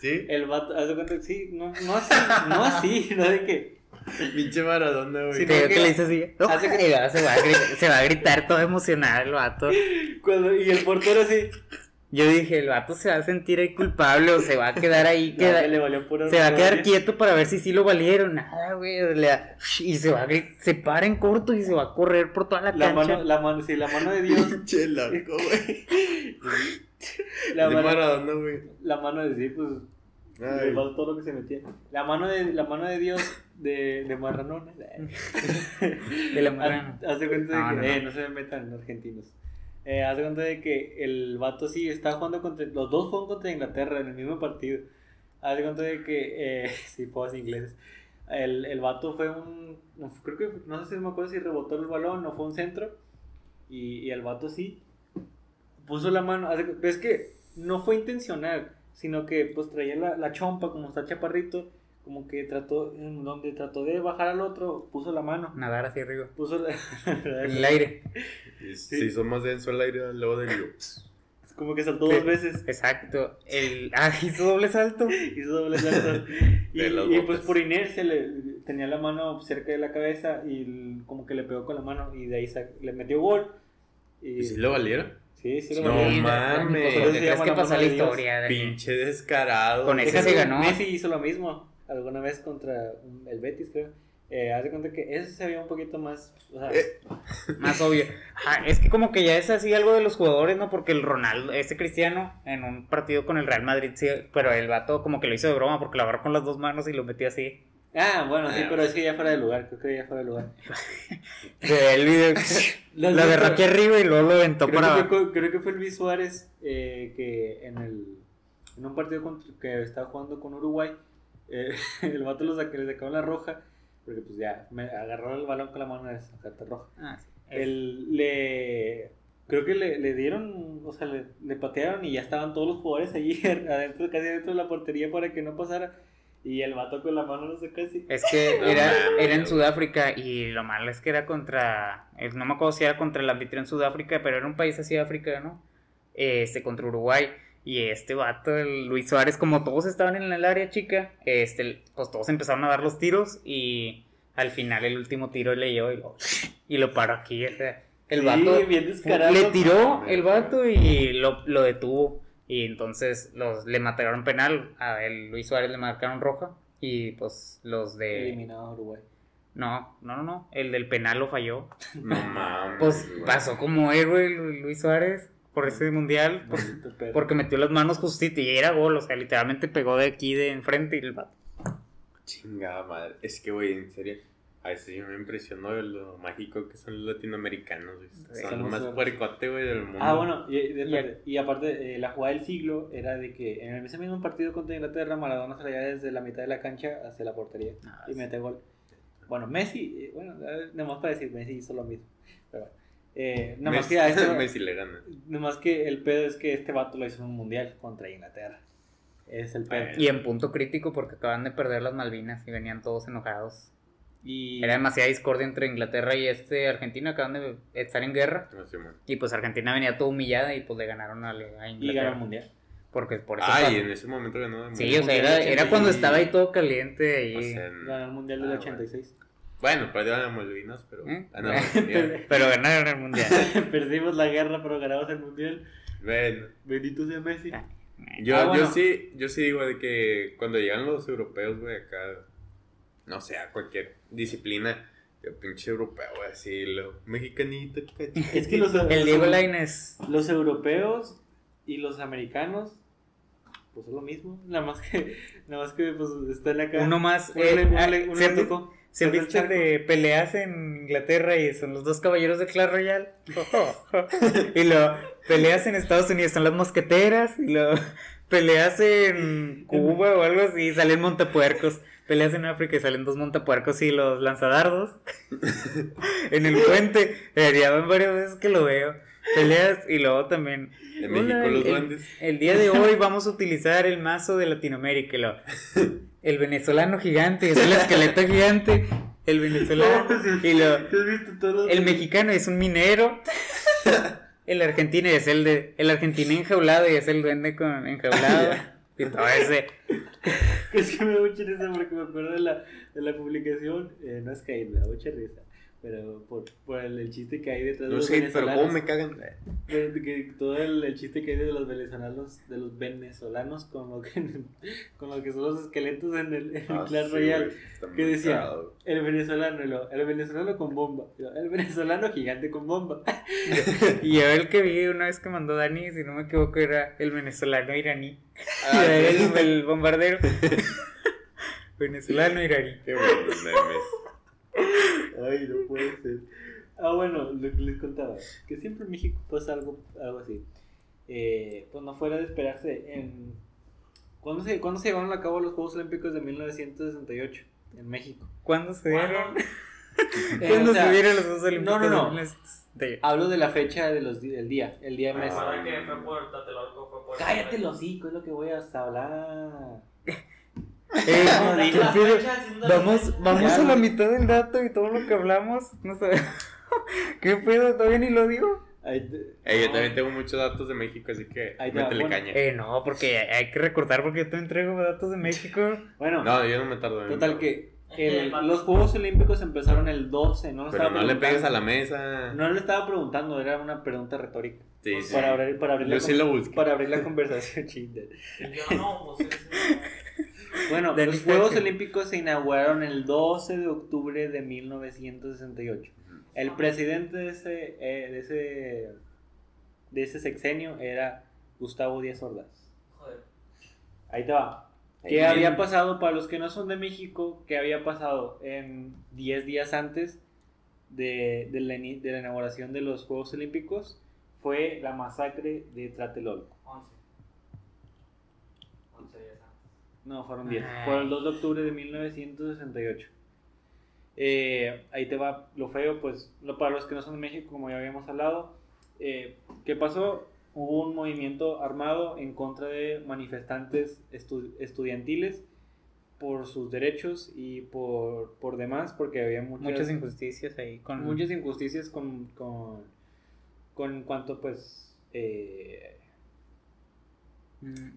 ¿Sí? El vato, haz de cuenta que sí, no, no así, no así, no de que. Pinche Maradona, güey. Sí, te digo porque- que le dice así. Hace que- y luego se, va a gritar, se va a gritar todo emocionado el vato. Cuando, y el portero así. Yo dije, el vato se va a sentir ahí culpable o se va a quedar ahí, no, queda- que le valió puro se va a quedar quieto para ver si sí lo valieron. Nada, güey. y se va a se para en corto y se va a correr por toda la, La cancha. mano, la mano, sí, la mano de Dios. Pinche loco, güey. La de mano, Maradona, güey. la mano de sí, pues. Ay. Todo lo que se metía. La mano de, la mano de Dios de, de Marranona. De la marrana. Haz de cuenta de No, que. no, eh, no. no se me metan argentinos. Eh, haz cuenta de que el vato sí estaba jugando contra. Los dos juegan contra Inglaterra en el mismo partido. Haz cuenta de que. Eh, sí, puedo ingleses. El, el vato fue un. Creo que. No sé si me acuerdo si rebotó el balón o fue un centro. Y, y el vato sí. Puso la mano. Es que no fue intencional. Sino que pues traía la, la chompa como está chaparrito. Como que trató. En donde trató de bajar al otro. Puso la mano. Nadar hacia arriba. Puso la. En el aire. Y Se hizo más denso el aire luego del Como que saltó Sí. dos veces. Exacto. El, ah, hizo doble salto. Hizo doble salto. y, pues por inercia le, tenía la mano cerca de la cabeza y como que le pegó con la mano y de ahí le metió gol. Y, ¿Y si lo valiera? Sí, sí, lo No. Sí, mames. Pues, Por ¿por eso qué que la de historia? Pinche descarado. Con ese se ganó. Messi hizo lo mismo alguna vez contra el Betis, creo. Eh, haz de cuenta que ese se veía un poquito más. O sea, Eh. Más obvio. Ah, es que como que ya es así algo de los jugadores, ¿no? Porque el Ronaldo, ese cristiano, en un partido con el Real Madrid, sí, pero el vato como que lo hizo de broma porque lo agarró con las dos manos y lo metió así. Ah, bueno, sí, Ah, pero es que ya fuera de lugar, creo que ya fuera de lugar. El video, Lo lo agarró aquí arriba y luego lo aventó Creo, para que fue, creo que fue Luis Suárez eh, que en, el, en un partido contra- que estaba jugando con Uruguay, eh, el vato lo saca, le sacaron la roja, porque pues ya, me agarró el balón con la mano de sacarte roja. Ah, sí. El, le, creo que le, le dieron, o sea, le, le patearon y ya estaban todos los jugadores allí adentro, casi dentro de la portería para que no pasara. Y el vato con la mano no sé casi. Es que No era, era en. Sudáfrica y lo malo es que era contra, eh, no me acuerdo si era contra el anfitrión Sudáfrica, pero era un país así de África, ¿no? Este, contra Uruguay. Y este vato, el Luis Suárez, como todos estaban en el área chica, este, pues todos empezaron a dar los tiros y al final el último tiro le dio y lo, y lo paró aquí. o sea, el Sí, vato bien descarado. le tiró el vato y lo, lo detuvo. Y entonces los, le mataron penal, a el Luis Suárez le marcaron roja y pues los de... Eliminado a Uruguay. No, no, no, no. El del penal lo falló. No mames. Pues pasó como héroe Lu- Luis Suárez por ese mundial. por- porque metió las manos justito y era gol. O sea, literalmente pegó de aquí de enfrente y el vato. Chingada madre. Es que, güey, en serio. A veces yo me impresionó de lo mágico que son los latinoamericanos, güey. Sí, Son somos lo más puercote, güey, del mundo. Ah, bueno, y, y- espérate, y aparte, eh, la jugada del siglo era de que en ese mismo partido contra Inglaterra, Maradona salía desde la mitad de la cancha hacia la portería Ah, y sí. mete gol. Bueno, Messi, eh, bueno, nada más para decir, Messi hizo lo mismo. Pero, bueno, eh, nada más que a este- Messi le gana. nada más que el pedo es que este vato lo hizo en un mundial contra Inglaterra. Es el pedo. Y en punto crítico porque acaban de perder las Malvinas y venían todos enojados. Y, Era demasiada discordia entre Inglaterra y este Argentina, acaban de estar en guerra. No man. Y pues Argentina venía toda humillada y pues le ganaron a, a y ganó Inglaterra. el mundial. Porque por eso. Ay, pasó. en ese momento ganó. Sí, Mundial. o sea, era, era cuando estaba ahí todo caliente. O sea, Ganó el mundial del Ah, 86. Bueno, perdieron a Malvinas, pero ¿Eh? ganaron el mundial. Pero ganaron el mundial. Perdimos la guerra, pero ganamos el mundial. Bueno, Bendito sea Messi. Ah. yo, Ah, bueno. yo sí, yo sí digo de que cuando llegan los europeos, güey, acá, no sé, a cualquier disciplina, el pinche europeo, güey, así, lo mexicanito, Es que los, El Diego Lainez. los europeos y los americanos, pues es lo mismo. Nada más que, nada más que pues están acá. Uno más. Uno eh, le- uno le- uno ¿se le han vi- tocó. ¿Se han Pasó el de peleas en Inglaterra y son los dos caballeros de Clash Royale? y luego peleas en Estados Unidos son las mosqueteras y luego peleas en Cuba o algo así salen montapuercos. Peleas en África y salen dos montapuercos y los lanzadardos. en el puente. eh, Ya van varias veces que lo veo. Peleas y luego también. En México Hola, los el-. El día de hoy vamos a utilizar el mazo de Latinoamérica. y lo- el venezolano gigante es el esqueleto gigante. El venezolano. Y lo, ¿Te has visto todos los- el mexicano es un minero. El argentino es el de. El argentino enjaulado y es el duende con enjaulado. Y todo ese. Es que me da mucha risa porque me acuerdo de la, de la publicación. Eh, no es que me da mucha risa. Pero por, por el, el chiste que hay detrás de los sé, pero venezolanos. cómo me cagan. Pero que todo el, el chiste que hay de los venezolanos, de los venezolanos con lo que, con lo que son los esqueletos en el, en el Ah, Clash sí, Royale. güey, está ¿Qué muy decía? cagado. El venezolano, lo- el venezolano con bomba, lo- el venezolano gigante con bomba. Y yo el que vi una vez que mandó Dani, si no me equivoco, era el venezolano iraní. Ah, Era el, el bombardero. venezolano iraní. Qué buenos memes. Ay, no puede ser. Ah, bueno, lo que les contaba, que siempre en México pasa algo, algo así. Eh, pues no fuera de esperarse en... ¿Cuándo se, ¿Cuándo se llevaron a cabo los Juegos Olímpicos de 1968 en México? ¿Cuándo se dieron? Eh, ¿Cuándo o sea, se dieron los Juegos Olímpicos? no, no, no. De- Hablo de la fecha de los, del día, el día mes. Recuerda que fue por fue por. Cállate los hocico, es lo que voy a hablar. Eh, No, Vamos, vamos a la mitad del dato y todo lo que hablamos. No sé. ¿Qué pedo? ¿Todavía ni lo digo? Yo no. también tengo muchos datos de México, así que métele bueno. caña. Eh, no, porque hay que recordar porque yo te entrego datos de México. Bueno, No, yo no me tardo en total que el- los Juegos Olímpicos empezaron el 12, no lo Pero no le pegues a la mesa. No le estaba preguntando, era una pregunta retórica. Sí, sí. Para abrir, para abrir, Yo la, sí lo busqué. para abrir la conversación, chinga. Yo no, pues es- Bueno, los Juegos. Olímpicos se inauguraron el 12 de octubre de 1968. El presidente de ese, eh, de ese, de ese sexenio era Gustavo Díaz Ordaz. Joder. Ahí te va. ¿Qué Ahí había pasado para los que no son de México? ¿Qué había pasado en 10 días antes de, de la, de la inauguración de los Juegos Olímpicos? Fue la masacre de Tlatelolco. 11. 11 días antes. No, fueron 10. Ay. Fue el 2 de octubre de 1968. Eh, ahí te va lo feo, pues lo, para los que no son de México, como ya habíamos hablado. eh, ¿Qué pasó? Hubo un movimiento armado en contra de manifestantes estu- estudiantiles por sus derechos y por, por demás, porque había muchas, Muchas injusticias ahí con. muchas injusticias con, con, con cuanto pues... eh,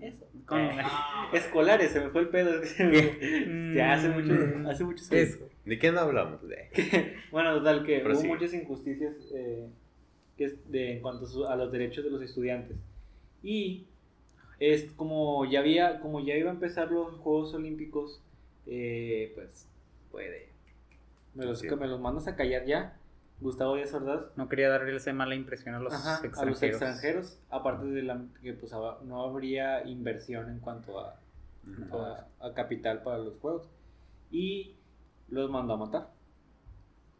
eso. con- Eh, escolares, se me fue el pedo. ya hace mucho, hace muchos años. Eso. ¿De qué no hablamos? De... Bueno, total, que Pero hubo sí. muchas injusticias eh, que de, en cuanto a, su- a los derechos de los estudiantes. Y es como ya había, como ya iba a empezar los Juegos Olímpicos, eh, pues puede. Me los, Sí. me los mandas a callar ya, Gustavo Díaz Ordaz. No quería darle esa mala impresión a los Ajá, extranjeros. a los extranjeros, aparte de la, que pues no habría inversión en cuanto a, a, a capital para los juegos. Y los mandó a matar.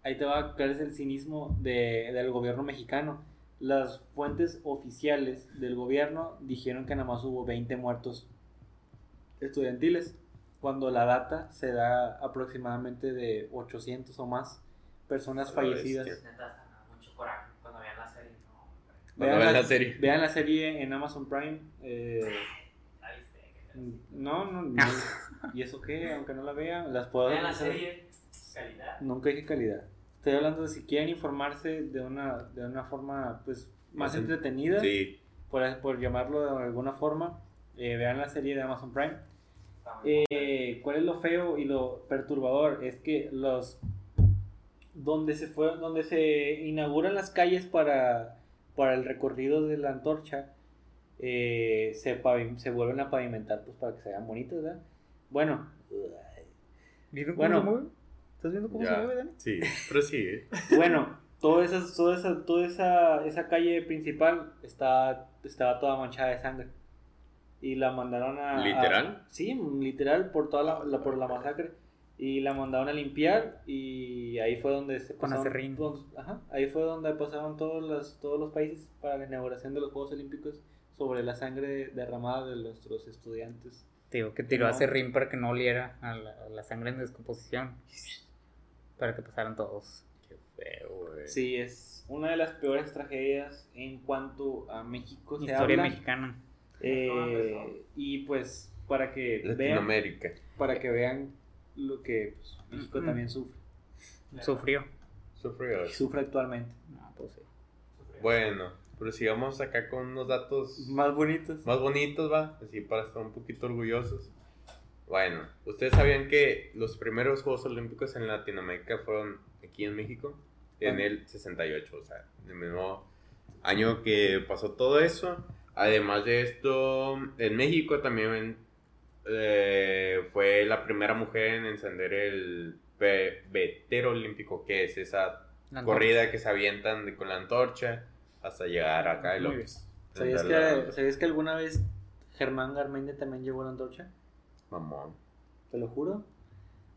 Ahí te va a cuál es el cinismo de- del gobierno mexicano. Las fuentes oficiales del gobierno dijeron que nada más hubo 20 muertos estudiantiles. cuando la data se da aproximadamente de 800 o más personas fallecidas. Neta, mucho coraje cuando vean la serie. No, vean la serie. Vean la serie en Amazon Prime. eh, no, no, no. ¿Y eso qué? Aunque no la vean, las puedo Vean la serie, calidad. Nunca dije calidad. Estoy hablando de si quieren informarse de una, de una forma pues más Más en- entretenida, Sí, por, por llamarlo de alguna forma. eh, vean la serie de Amazon Prime. Eh, ¿Cuál es lo feo y lo perturbador? Es que los donde se fue, donde se inauguran las calles para, para el recorrido de la antorcha, eh, se, se vuelven a pavimentar pues para que se vean bonitas, ¿verdad? Bueno, ¿Vieron cómo Bueno. se mueve? ¿Estás viendo cómo ya. se mueve, Dani? Sí, prosigue. bueno, toda esa, toda esa, toda esa, esa calle principal está, estaba toda manchada de sangre. Y la mandaron a... ¿Literal? a- sí, literal, por toda la, la- por la masacre. Y la mandaron a limpiar y ahí fue donde se Con pasaron todos- ajá, ahí fue donde pasaron todos los, todos los países para la inauguración de los Juegos Olímpicos sobre la sangre derramada de nuestros estudiantes. Te digo que tiró No. a serrín para que no oliera a la, a la sangre en descomposición. Para que pasaran todos. Qué feo, güey. Sí, es una de las peores tragedias en cuanto a México se Historia habla. mexicana. Eh, y pues para que vean, para que vean lo que pues, México Mm. también sufre, Sufrió. Sufrió. sufre actualmente. No, pues sí. Bueno, prosigamos acá con unos datos Más bonitos. más bonitos, va, así para estar un poquito orgullosos. Bueno, ¿ustedes sabían que los primeros Juegos Olímpicos en Latinoamérica fueron aquí en México? En Ah. el 68, o sea, en el mismo año que pasó todo eso. Además de esto, en México también eh, fue la primera mujer en encender el pebetero olímpico, que es esa corrida que se avientan de- con la antorcha hasta llegar acá y Muy lo bien. ¿Sabías la- que, ¿Sabías que alguna vez Germán Garmendia también llevó la antorcha? Mamón. Te lo juro.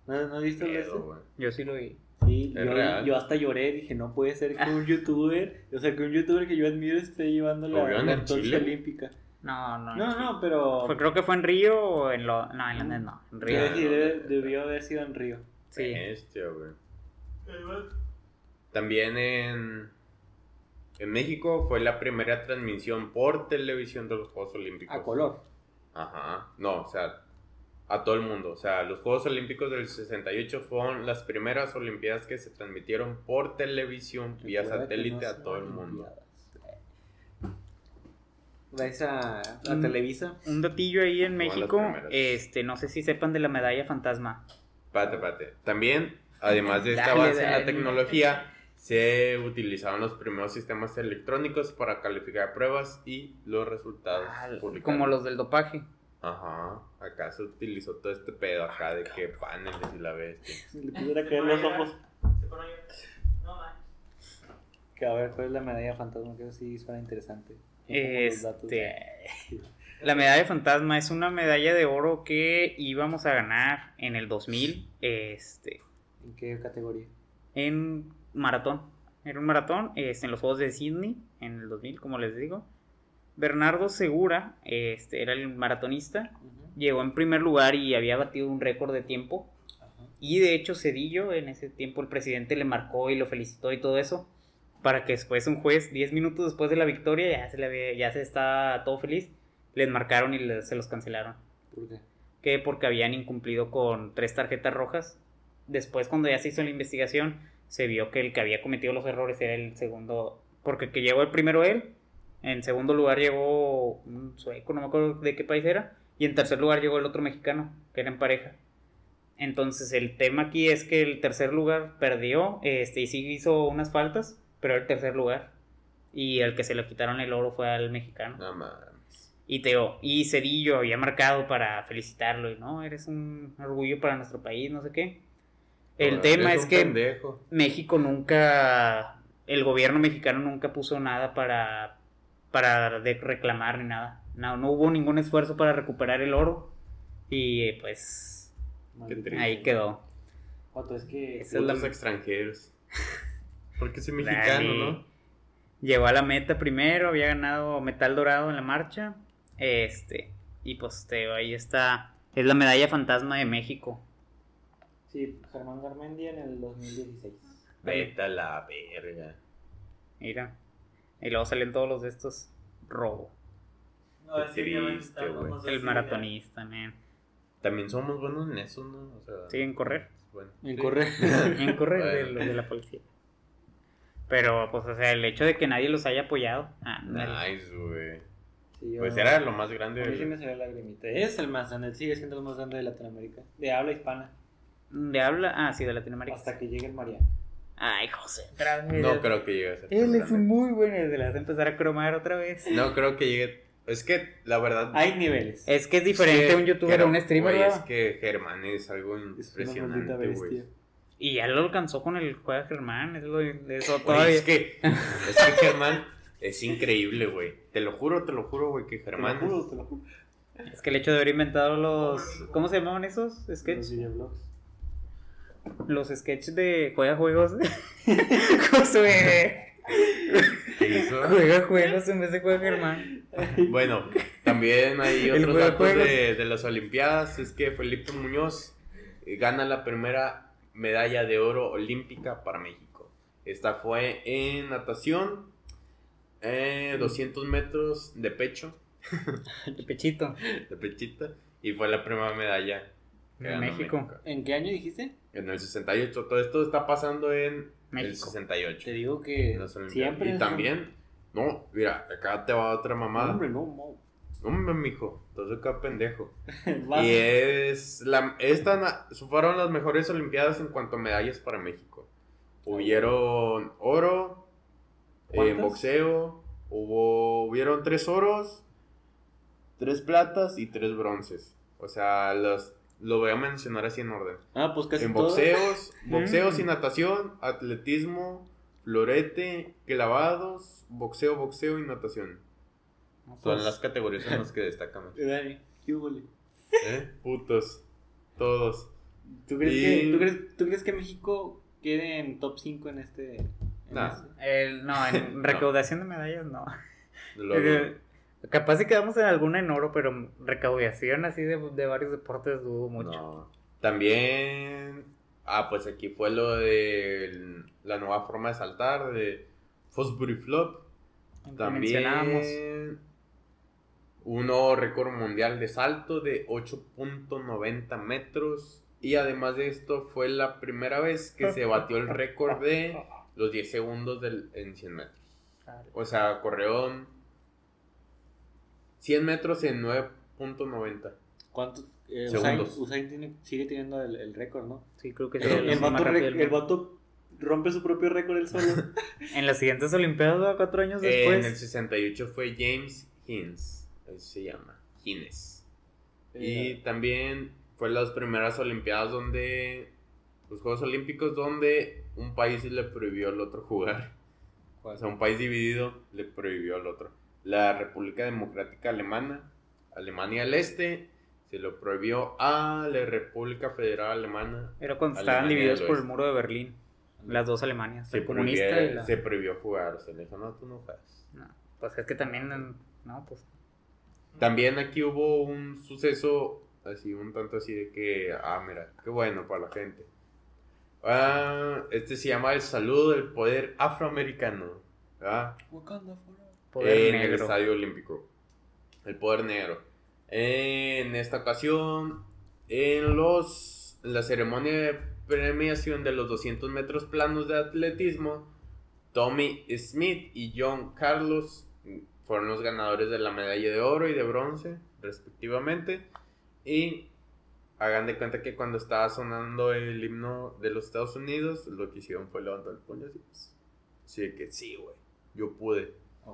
¿No, no has visto el Pedo, este? güey. Yo sí lo vi. Sí, yo, real. yo hasta lloré, dije, no puede ser que un youtuber, o sea, que un youtuber que yo admiro esté llevando ¿Lo la, antorcha Chile? olímpica. No, no. No, no, pero... Fue- creo que fue en Río o en lo. No, en Londres no. En Río. Debe- debió haber sido en Río. Sí. Bestia, güey. También en, en México fue la primera transmisión por televisión de los Juegos Olímpicos. A color. Ajá. No, o sea, a todo el mundo. O sea, los Juegos Olímpicos del 68 fueron las primeras Olimpiadas que se transmitieron por televisión vía satélite no a todo el mundo. Gracias a, a. Televisa. Un datillo ahí en México. Este, no sé si sepan de la medalla fantasma. Espérate, espérate. También, además de este Dale, avance en la tecnología, se utilizaron los primeros sistemas electrónicos para calificar pruebas y los resultados Ah, publicados. como los del dopaje. Ajá, acá se utilizó todo este pedo acá de que paneles y la bestia. Si le pudiera caer los ojos. Se pone yo. No, man. Que a ver, ¿cuál es la medalla fantasma? Que eso sí suena interesante. Este. La medalla fantasma es una medalla de oro que íbamos a ganar en el 2000. Este. ¿En qué categoría? en maratón. Era un maratón este, en los Juegos de Sydney en el 2000, como les digo. Bernardo Segura este, era el maratonista. Llegó en primer lugar y había batido un récord de tiempo. Y de hecho Cedillo, en ese tiempo el presidente le marcó y lo felicitó y todo eso. Para que después un juez, 10 minutos después de la victoria, ya se, le había- ya se estaba todo feliz, les marcaron y se los cancelaron ¿Por qué? que porque habían incumplido con tres tarjetas rojas. Después, cuando ya se hizo la investigación, se vio que el que había cometido los errores era el segundo, porque que llegó el primero él, en segundo lugar llegó un sueco, no me acuerdo de qué país era, y en tercer lugar llegó el otro mexicano, que era en pareja. Entonces, el tema aquí es que el tercer lugar perdió, este, y sí hizo unas faltas, pero el tercer lugar. Y el que se le quitaron el oro fue al mexicano. No mames. Y Teo, y Cedillo había marcado para felicitarlo, y no, eres un orgullo para nuestro país, no sé qué. El Ahora, tema es que pendejo. México nunca, el gobierno mexicano nunca puso nada para, para de- reclamar ni nada. No, no hubo ningún esfuerzo para recuperar el oro, y pues ahí quedó. Es que... Esa es la- Putos extranjeros. Porque soy Dale. mexicano, ¿no? Llegó a la meta primero, había ganado metal dorado en la marcha. Este, y pues Teo, ahí está Es la medalla fantasma de México. Sí, Germán Garmendia en el 2016. Vete a la verga. Mira. Y luego salen todos los de estos. Robo. No, Qué triste, güey. El maratonista, man. También somos buenos en eso, ¿no? O sea, Sí, en correr. bueno. En Sí. correr. En correr de, de la policía. Pero, pues, o sea, el hecho de que nadie los haya apoyado. Ah, Nice, güey. Sí, Pues era lo más grande. A mí sí me salió lagrimita. Es el más grande, sigue siendo el más grande de Latinoamérica. De habla hispana. ¿De habla? Ah, sí, de Latinoamérica. Hasta que llegue el Mariano. Ay, José. otra vez. No creo que llegue a ser. tan Él es grande. muy bueno. Se le vas a empezar a cromar otra vez. No creo que llegue. Es que la verdad. Hay niveles. Es que es diferente que un youtuber a un streamer, Es que Germán es algo Es una maldita impresionante, bestia. güey. Y ya lo alcanzó con el juega Germán. Es lo de eso todavía. Es que, es que Germán es increíble, güey. Te lo juro, te lo juro, güey, que Te Germán lo juro, es- te lo juro. Es que el hecho de haber inventado los. ¿Cómo se llamaban esos sketches? Los sketches de juega juegos. Josué. ¿Qué hizo? Juega juegos en vez de juega Germán. Bueno, también hay otros juego de datos de, de las Olimpiadas. Es que Felipe Muñoz eh, gana la primera medalla de oro olímpica para México. Esta fue en natación, eh, 200 metros de pecho, De pechito. de pechita, y fue la primera medalla De México. ¿En qué año dijiste? En el 68. Todo esto está pasando en el México. 68. Te digo que siempre. Y también, no, mira, acá te va otra mamada. hombre, no, no. Hombre, mijo, entonces acá pendejo. Y es la, esta fueron las mejores Olimpiadas en cuanto a medallas para México. Hubieron oro, eh, boxeo, hubo, hubieron tres oros, tres platas y tres bronces. O sea, los, lo voy a mencionar así en orden. Ah, pues casi en todo. boxeos, boxeos y Mm. natación, atletismo, florete, clavados, boxeo, boxeo y natación. No, Son pues, las categorías en las que destacan. Eh. ¿Eh? Putos. Todos. ¿Tú crees, Y- que, ¿tú, crees, ¿Tú crees que México quede en top 5 en este? en Nah. este? el- no, en recaudación de medallas no. Capaz si quedamos en alguna en oro, pero recaudación así de, de varios deportes dudo mucho. no. También. Ah, pues aquí fue lo de el- la nueva forma de saltar de Fosbury Flop. También. Un nuevo récord mundial de salto de 8.90 metros. Y además de esto, fue la primera vez que se batió el récord de los 10 segundos del, en 100 metros. O sea, corrieron 100 metros en 9.90. ¿Cuánto? Eh, Segundos. Usain, Usain tiene- sigue teniendo el, el récord, ¿no? Sí, creo que sí. El- El, vato, el vato rompe su propio récord él solo. En las siguientes Olimpiadas, cuatro años En el después. 68 fue James Hines, así se llama, Hines. Y Eh, también fue las primeras Olimpiadas donde, los Juegos Olímpicos donde un país le prohibió al otro jugar. O sea, un país dividido le prohibió al otro. La República Democrática Alemana, Alemania del Este, se lo prohibió a la República Federal Alemana. Era cuando estaban divididos por el muro de Berlín. Las dos Alemanias. Se la comunista prohibió, y la... se prohibió jugar. Se le dijo, no, tú no juegas. No, pues es que también... No, pues... También aquí hubo un suceso así, un tanto así de que, ah, mira, qué bueno para la gente. Ah, este se llama el saludo del poder afroamericano, ¿verdad? Poder en el negro. Estadio Olímpico. El poder negro. En esta ocasión, en los en la ceremonia de premiación de los 200 metros planos de atletismo, Tommy Smith y John Carlos fueron los ganadores de la medalla de oro y de bronce, respectivamente. Y hagan de cuenta que cuando estaba sonando el himno de los Estados Unidos, lo que hicieron fue levantar el puño así. pues, Así de que sí, güey, yo pude. Ah.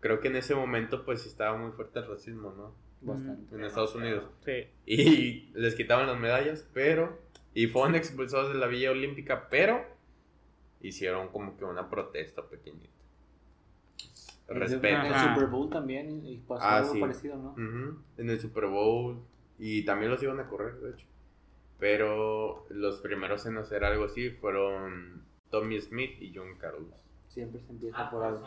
Creo que en ese momento pues estaba muy fuerte el racismo, ¿no? Bastante. En Estados Unidos. Sí. Y les quitaban las medallas, pero... Y fueron expulsados de la Villa Olímpica, pero... Hicieron como que una protesta pequeñita. En Respeto. el Ajá. Super Bowl también y pasó Ah, algo sí. parecido, ¿no? En el Super Bowl. Y también los iban a correr, de hecho. Pero los primeros en hacer algo así fueron Tommy Smith y John Carlos. Siempre se empieza Ah, por algo.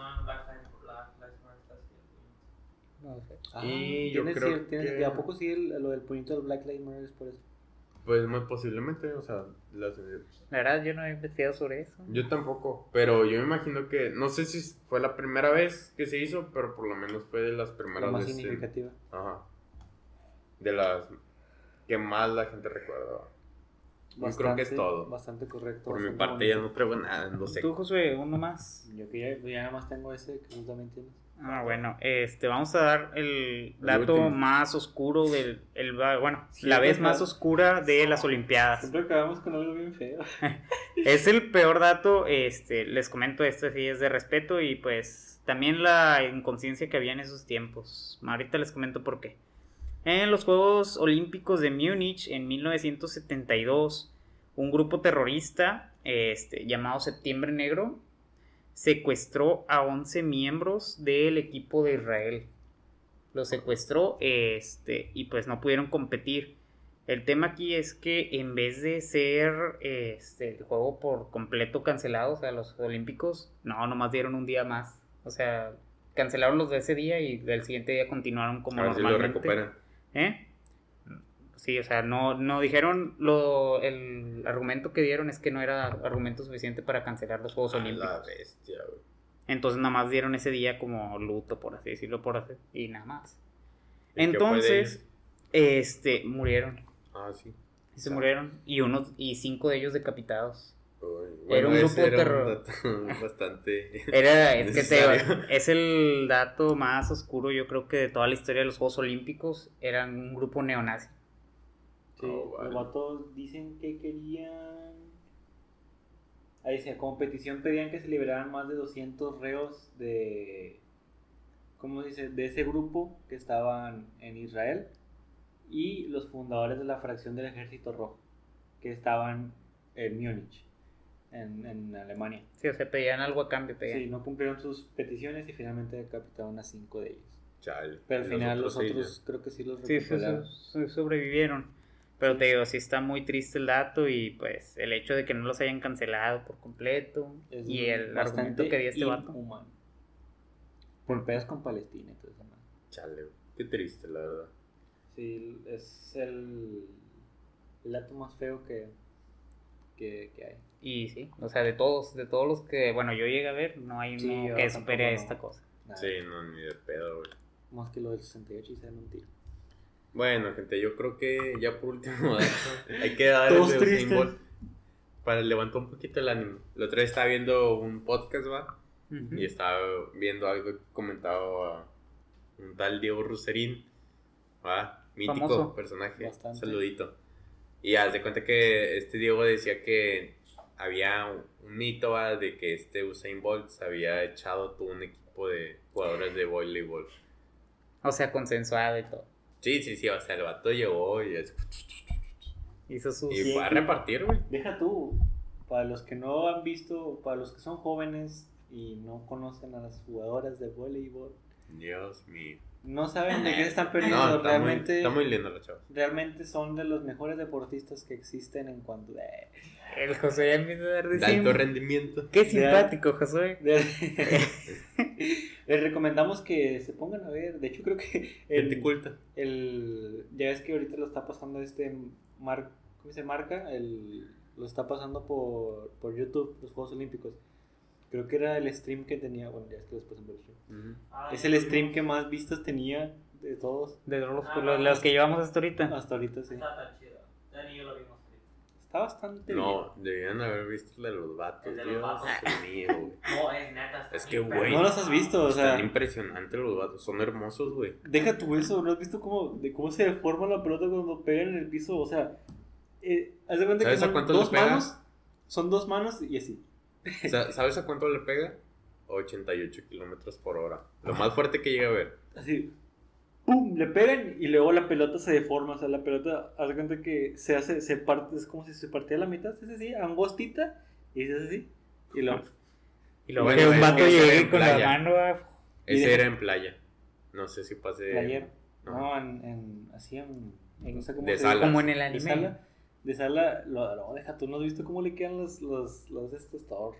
Y yo tienes creo que- ¿A poco sí el- lo del puñito del Black Lives Matter es por eso? Pues muy posiblemente, o sea, las- La verdad, yo no he investigado sobre eso. yo tampoco, pero yo me imagino que, no sé si fue la primera vez que se hizo, pero por lo menos fue de las La primeras más veces. en- significativa. Ajá. De las que más la gente recuerda. Yo creo que es todo. Bastante correcto. Por mi parte ya no traigo nada, no sé. Tú, Josué, uno más. Yo que ya, ya nada más tengo ese que tú también tienes. Ah, bueno, este, vamos a dar el dato más oscuro del, el, bueno, Sí, la vez más oscura de las Olimpiadas. Siempre acabamos con algo bien feo. Es el peor dato, este, les comento esto sí es de respeto y pues también la inconsciencia que había en esos tiempos. Ahorita les comento por qué. En los Juegos Olímpicos de Múnich en 1972, un grupo terrorista este, llamado Septiembre Negro secuestró a 11 miembros del equipo de Israel. Los secuestró este, y pues no pudieron competir. El tema aquí es que en vez de ser este, el juego por completo cancelado, o sea, los Olímpicos, no, nomás dieron un día más. O sea, cancelaron los de ese día y del siguiente día continuaron como A ver si lo normalmente. recuperan. ¿Eh? Sí, o sea, no, no dijeron lo, el argumento que dieron es que no era argumento suficiente para cancelar los Juegos A Olímpicos. la bestia, güey. Entonces nada más dieron ese día como luto, por así decirlo, por así, y nada más. ¿Y qué fue de Entonces, este, murieron. Ah, sí. Se murieron y unos y cinco de ellos decapitados. Uy, Era un grupo era terror. dato bastante. Era, es que te es el dato más oscuro, yo creo que de toda la historia de los Juegos Olímpicos. Eran un grupo neonazi. Sí, Oh, vale. los vatos dicen que querían. Ahí decía, como petición pedían que se liberaran más de 200 reos de. ¿Cómo se dice? De ese grupo que estaban en Israel y los fundadores de la fracción del Ejército Rojo que estaban en Múnich, en, en Alemania. Sí, o sea, pedían algo a cambio, pedían. Sí, no cumplieron sus peticiones y finalmente decapitaron a cinco de ellos. Chale. Pero al final los otros creo que sí los sí, recuperaron. sí, sí, sobrevivieron. Pero te digo, sí está muy triste el dato y pues el hecho de que no los hayan cancelado por completo Es y el argumento que dio este vato. Por pedos con Palestina y todo eso. Chale, güey. Qué triste, la verdad. Sí, es el, el dato más feo que, que, que hay. Y sí, o sea, de todos, de todos los que, bueno, yo llegué a ver, no hay uno que supere a no. esta cosa. Nada. Sí, no, ni de pedo, güey. Más que lo del 68 y sea mentira. Bueno, gente, yo creo que ya por último hay que dar el. Bolt para levantar un poquito el ánimo. La otra vez estaba viendo un podcast, va, y estaba viendo algo que comentaba a un tal Diego Ruserín, va, mítico Famoso. personaje, Bastante. saludito. Y haz de cuenta que este Diego decía que había un, un mito va, de que este Usain Bolt se había echado todo un equipo de jugadores de voleibol. O sea, consensuado y todo. Sí, sí, sí, o sea, el vato llegó y, es- Hizo sus... y fue a repartir, güey. Deja tú, para los que no han visto, para los que son jóvenes y no conocen a las jugadoras de voleibol, Dios mío. no saben de qué están perdiendo. No, está muy, realmente, está muy lindo la chava. realmente son de los mejores deportistas que existen en cuanto a... El José ya empieza a dar de De alto rendimiento. Qué simpático, José. Les recomendamos que se pongan a ver. De hecho, creo que Gente el, culta. el- ya ves que ahorita lo está pasando este mar, ¿cómo se marca? El, lo está pasando por, por YouTube, los Juegos Olímpicos. Creo que era el stream que tenía. Bueno, ya es que después por el stream. Es el stream que más vistas tenía de todos De los, Ah, los, los que llevamos hasta ahorita. hasta ahorita, sí. Está tan chido. Dani y yo lo vimos. Está bastante No, debían haber visto el de los vatos. El de los Dios vatos. mío, güey. No, es neta. Es que, bien güey. bien. No los has visto, o sea. Están impresionantes los vatos. Son hermosos, güey. Deja tu eso, ¿no has visto cómo, de cómo se deforma la pelota cuando pega en el piso? O sea, eh, haz de cuenta que ¿Sabes a son cuánto dos le pega? manos, son dos manos y así. Sa- ¿Sabes a cuánto le pega? 88 kilómetros por hora. Lo más fuerte que llega a ver. Así, pum, le pegan y luego la pelota se deforma. O sea, la pelota, haz de cuenta que se hace, se parte, es como si se partiera a la mitad, se hace así, angostita, y se hace así. Y luego, Y luego Bueno, que un vato llegue en con la playa. mano. ah, Ese era en playa. No sé si pase. playero. no. No, en, en, así en, no sé cómo De se sala. dice. Como en el de anime. sala, de sala, lo, lo- deja tú, ¿no has visto cómo le quedan los, los, los de estos, todo,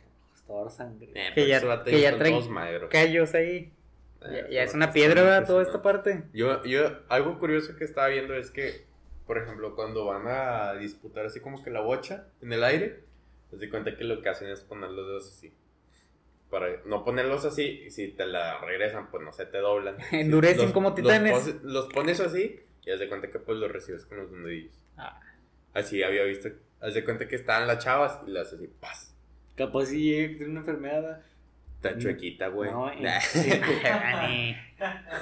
todo sangre? Eh, Que ya- que ya ya están trae- todos magros. Callos ahí. Ya, ya es una piedra, ¿verdad? Toda esta parte. Yo, yo, algo curioso que estaba viendo es que, por ejemplo, cuando van a disputar así como que la bocha en el aire, se de cuenta que lo que hacen es poner los dedos así. Para no ponerlos así, y si te la regresan, pues no se te doblan. Endurecen Los- como los titanes. pos- Los, pones así y haz de cuenta que pues los recibes con los dedillos. Ah. Así había visto. Haz de cuenta que estaban las chavas y las así, paz. Capaz si llega a tener una enfermedad. Está chuequita, güey. No, en-.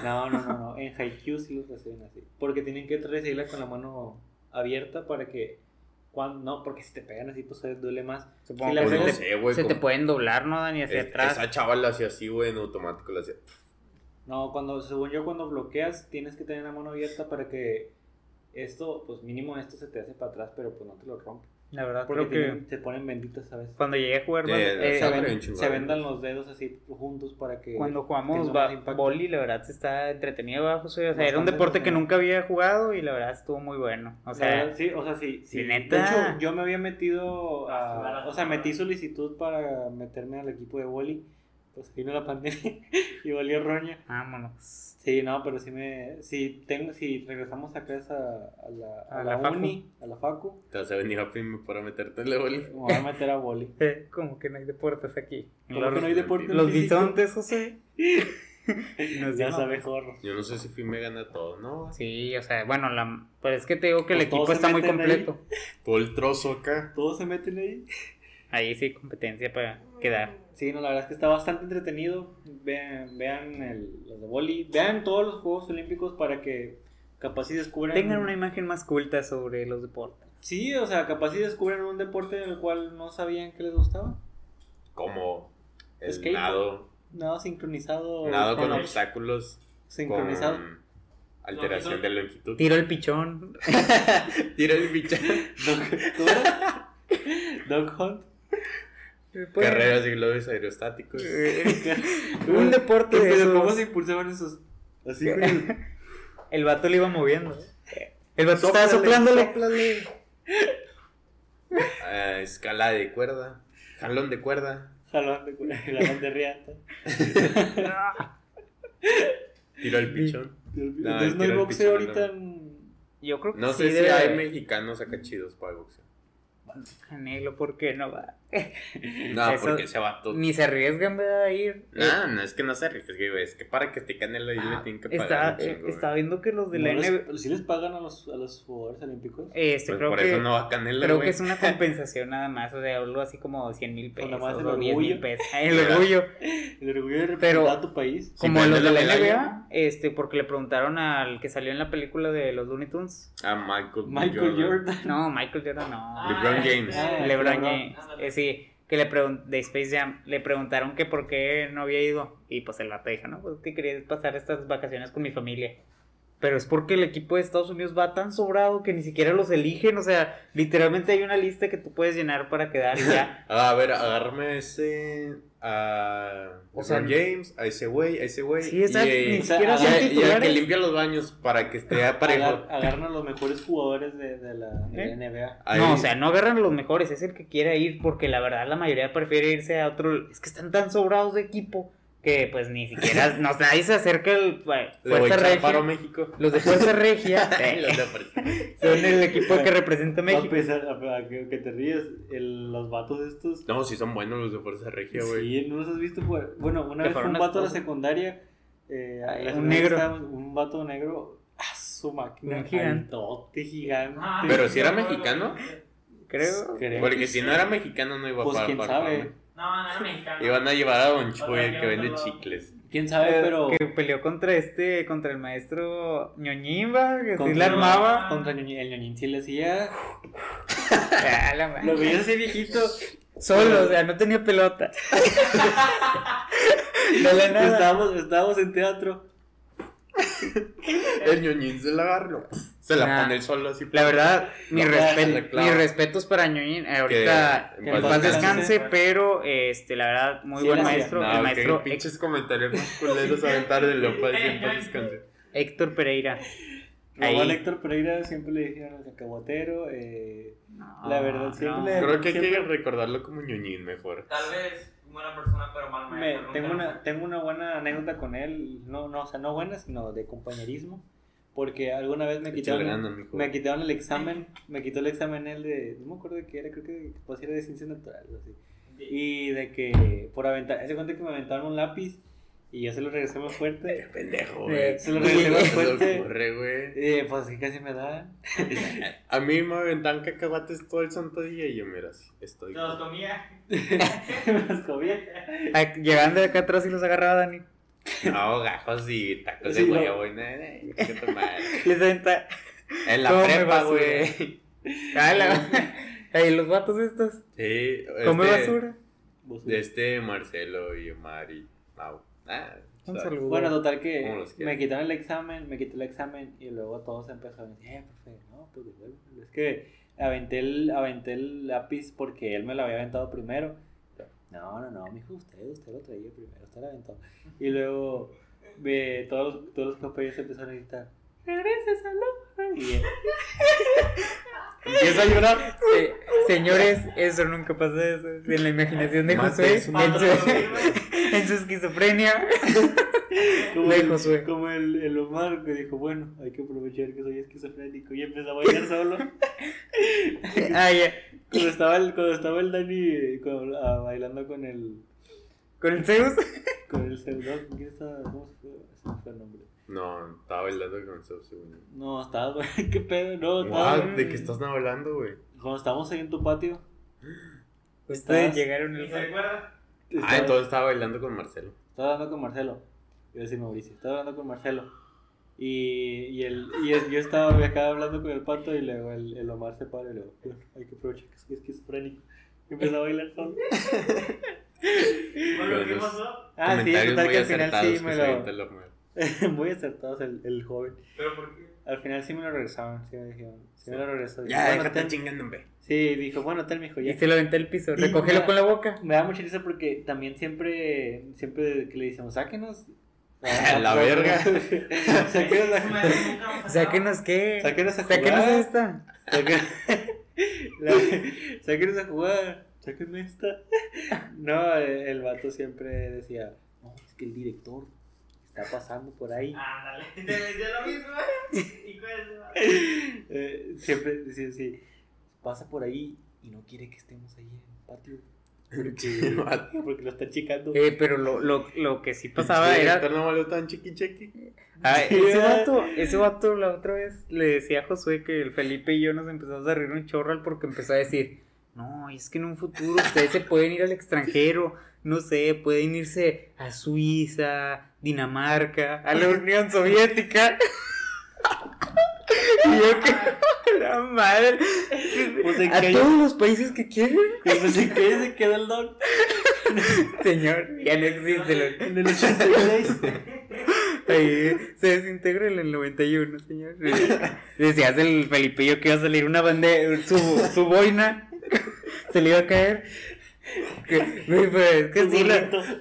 No, no, no, no. En Haikyuu sí los reciben así. Porque tienen que recibirla con la mano abierta para que. Cuando, no, porque si te pegan así, pues duele más. Supongo la Pues se, no sé, se te pueden doblar, ¿no, Dani? Hacia es- atrás. Esa chava la hacía así, güey, en automático la hacía. No, cuando, según yo, cuando bloqueas, tienes que tener la mano abierta para que esto, pues mínimo esto se te hace para atrás, pero pues no te lo rompe. La verdad, creo que se ponen benditas, ¿sabes? cuando llegué a jugar, eh, se, ven- vendan los dedos así juntos para que. cuando jugamos impacto. boli, la verdad se está entretenido, ¿verdad, José? O sea, era un deporte que nunca había jugado y la verdad estuvo muy bueno. O sea, verdad, sí, o sea, sí. sí. sí, De neta. hecho, yo me había metido a. O sea, metí solicitud para meterme al equipo de boli. Pues vino la pandemia y valió roña. vámonos. Sí, no, pero sí me. Si, tengo, si regresamos a casa a la, a A la, la facu. uni, a la facu, Te vas a venir a Pime para meterte en la boli. me voy a meter a boli. Eh, como que no hay deportes aquí. ¿Cómo Los, que no hay deporte los bisontes, José. Nos Ya sabe jorro. Yo no sé si Pime gana todo, ¿no? Sí, o sea, bueno, la, pues es que te digo que el Pues equipo está muy meten ahí. completo. Todo el trozo acá. Todos se meten ahí. Ahí sí, competencia para quedar. Sí, no, la verdad es que está bastante entretenido. Vean, vean el, los de boli. Vean todos los Juegos Olímpicos para que capaz si descubran. Tengan una imagen más culta sobre los deportes. Sí, o sea, capaz si descubren un deporte en el cual no sabían que les gustaba. Como el nado. Nada sincronizado. Nado con obstáculos. Sincronizado. Con alteración de longitud. Tiro el pichón. Tira el bicho. Dog, ¿cómo era? Dog Hunt. Pues, Carreras de globos aerostáticos. eh, un deporte de Pero ¿cómo esos. se impulsaban esos? Así con el- El vato le iba moviendo. El vato estaba soplándole. sóplale. Escala de cuerda. Jalón de cuerda. jalón de, jalón de riata. Tiro el pichón. Entonces no hay el boxeo pichón, ahorita en... Yo creo que No sí sé si hay haber. mexicanos acá chidos para el boxeo. Canelo, ¿por qué no va? No, Eso- porque ese vato. Ni se arriesgan ¿verdad? a ir. No, no es que no se arriesgue, güey. Es que para que esté Canelo ahí le tienen que pagar. Está, chingo, eh, estaba viendo que los de ¿No la NBA. ¿Sí les pagan a los, a los jugadores olímpicos? Este, Pues creo por que, eso no va Canelo, creo que es una compensación nada más. O sea, algo así como 100 mil Con pesos. nada más el o 10 mil orgullo. pesos. Ah, El orgullo. El orgullo de representar Pero- a tu país. Como los de la la. NBA, este, porque le preguntaron al que salió en la película de los Looney Tunes. A Michael, Michael Jordan. No, Michael Jordan no. LeBron James. Ah, LeBron LeBron. James. Que le de Space Jam, le preguntaron que por qué no había ido. Y pues el vato dijo, no, pues que quería pasar estas vacaciones con mi familia. Pero es porque el equipo de Estados Unidos va tan sobrado que ni siquiera los eligen. O sea, literalmente hay una lista que tú puedes llenar para quedar y ya. Ah, a ver, agárrame a ese. A. O sea, James, a ese güey, a ese güey. Sí, exacto, y, ni y- siquiera y- al que limpia los baños para que esté Agar- parejo. agarran a los mejores jugadores de, de la, de ¿Eh? NBA. Ahí- No, o sea, no agarran a los mejores, es el que quiera ir, porque la verdad la mayoría prefiere irse a otro. Es que están tan sobrados de equipo que pues ni siquiera. no, nadie se acerca bueno, a Fuerza a Regia. México. Los de Fuerza Regia eh, Los de Fuerza- son el equipo que representa a A México. pesar a, a que, que te ríes, el- los vatos estos. No, sí son buenos los de Fuerza Regia, güey. Sí, ¿no los has visto? Bueno, una vez fue un vato de la secundaria. Eh, un negro. Un vato negro. ¡Ah, su máquina! Un gigante. altote, gigante. Ah, Pero si era mexicano. Creo. Creo Porque que si sí. no era mexicano, no iba Pues para quién para- sabe. No, no era mexicano. Iban a llevar a Don Chuy, que que vende chicles. ¿Quién sabe? Eh, Pero. Que peleó contra este, contra el maestro Ñoñimba, que sí la armaba. Contra el ñoñín sí le hacía. Lo veías así viejito. Solo, o sea, no tenía pelota. no le nada. Estábamos, estábamos en teatro. El ñoñín se la agarra, se la Nah. pone el solo así. La verdad, mi respeto, mis respetos para Ñoñín. eh, ahorita Que que en en paz paz descanse. pero este, la verdad, muy Sí, buen maestro. No, el maestro que pinches comentarios más culeros aventar de lo para siempre descanse. Héctor Pereira. Ahí. a Héctor Pereira siempre le dijeron el cacahuatero. Eh, La verdad, siempre no. le- Creo que hay que Siempre- recordarlo como ñoñín mejor. Tal vez buena persona, pero mal Me- tengo, una, tengo una buena anécdota con él, no, no, o sea, no buena, sino de compañerismo, porque alguna vez me quitaron, mijo. me quitaron el examen, me quitó el examen él de, no me acuerdo de qué era, creo que pues era de ciencias naturales, así, fue. y de que por aventar, hace cuenta que me aventaron un lápiz y yo se lo regresé más fuerte, Pendejo, Eh, güey. se lo regresé más fuerte. ocurre, güey. Eh, pues que casi me da, A mí me aventan cacahuates todo el santo día y yo, mira, así, estoy. Se los comía. me las comí. Ah, Llegando de acá atrás y los agarraba Dani. No, gajos y tacos Sí, de huevo, nada, qué. Les aventa. En la prepa, güey. Ah, Ay, los vatos estos. Sí. Come este- basura. De este Marcelo y Omar y Mau. Ah, Un saludo. Bueno, total que me quitaron el examen, me quité el examen y luego todos empezaron a decir, eh, profe, no, pues devuélvelo". Es que aventé el, aventé el lápiz porque él me lo había aventado primero. No, no, no, mijo, usted, usted lo traía primero, usted lo aventó. Y luego ve, todos, los- todos los compañeros empezaron a gritar, regrese, salón. Y él, Empieza a llorar. Señores, eso nunca pasa eso. En la imaginación de Mate Josué, en su su, en su esquizofrenia. como, De el, Josué. como el, el Omar que dijo, bueno, hay que aprovechar que soy esquizofrénico y empezó a bailar solo. Ah. Cuando estaba el, cuando estaba el Dani con- ah, bailando con el Con el Zeus. con el celular, ¿quién estaba? ¿Cómo se fue? Se fue el nombre. No, estaba bailando con su segundo. No, estaba, güey, qué pedo, no, estaba. What? ¿De qué estás hablando, güey? Cuando estábamos ahí en tu patio, Ustedes Estás- llegaron ¿Y el se acuerda? estaba, Ah, entonces estaba bailando con Marcelo. estaba hablando con Marcelo. Iba a decir Mauricio, estaba hablando con Marcelo. Y, y, el, y el- yo estaba acaba hablando con el pato y luego el, el Omar se para y luego, "Bueno, hay que aprovechar que soy esquizofrénico. Y empezó a bailar solo. Bueno, ¿qué pasó? Ah, sí, Comentarios total muy que al final acertados sí me lo. Muy acertados el, el joven. ¿Pero por qué? Al final sí me lo regresaron, sí me dijeron. Sí me lo regresó. Ya, Bueno, déjate ten- chingando, hombre. Sí, dijo, bueno, tal, mijo, Y ya. se lo aventé al piso. Y Recógelo con la boca. Me da mucha risa porque también siempre, siempre que le decimos, sáquenos. La verga. sáquenos a, Nunca Sáquenos qué. sáquenos a jugar. Sáquenos esta. Sáquenos, la- sáquenos a jugar. Sáquenme esta. No, eh, el vato siempre decía, no, es que el director está pasando por ahí. Ándale, te decía lo mismo. Hijo de. Eh, siempre decía así, pasa por ahí y no quiere que estemos ahí en el patio. Porque, porque lo está checando. Eh, pero lo, lo, lo que sí pasaba Sí, era. No valió tan chiqui chiqui. Ah, Sí, ese vato, ese vato la otra vez le decía a Josué que el Felipe y yo nos empezamos a reír un chorral porque empezó a decir, no, es que en un futuro ustedes se pueden ir al extranjero, no sé, pueden irse a Suiza, Dinamarca, a la Unión Soviética. y yo que, la madre, Pues, ¿en a todos los países que quieren, Pues en qué se quedó el don. señor, ya no existe. En el 86. Ahí se desintegra en el 91, señor. Decías el Felipillo que iba a salir una bandera, su, su boina, se le iba a caer. Que, pues, es que sí,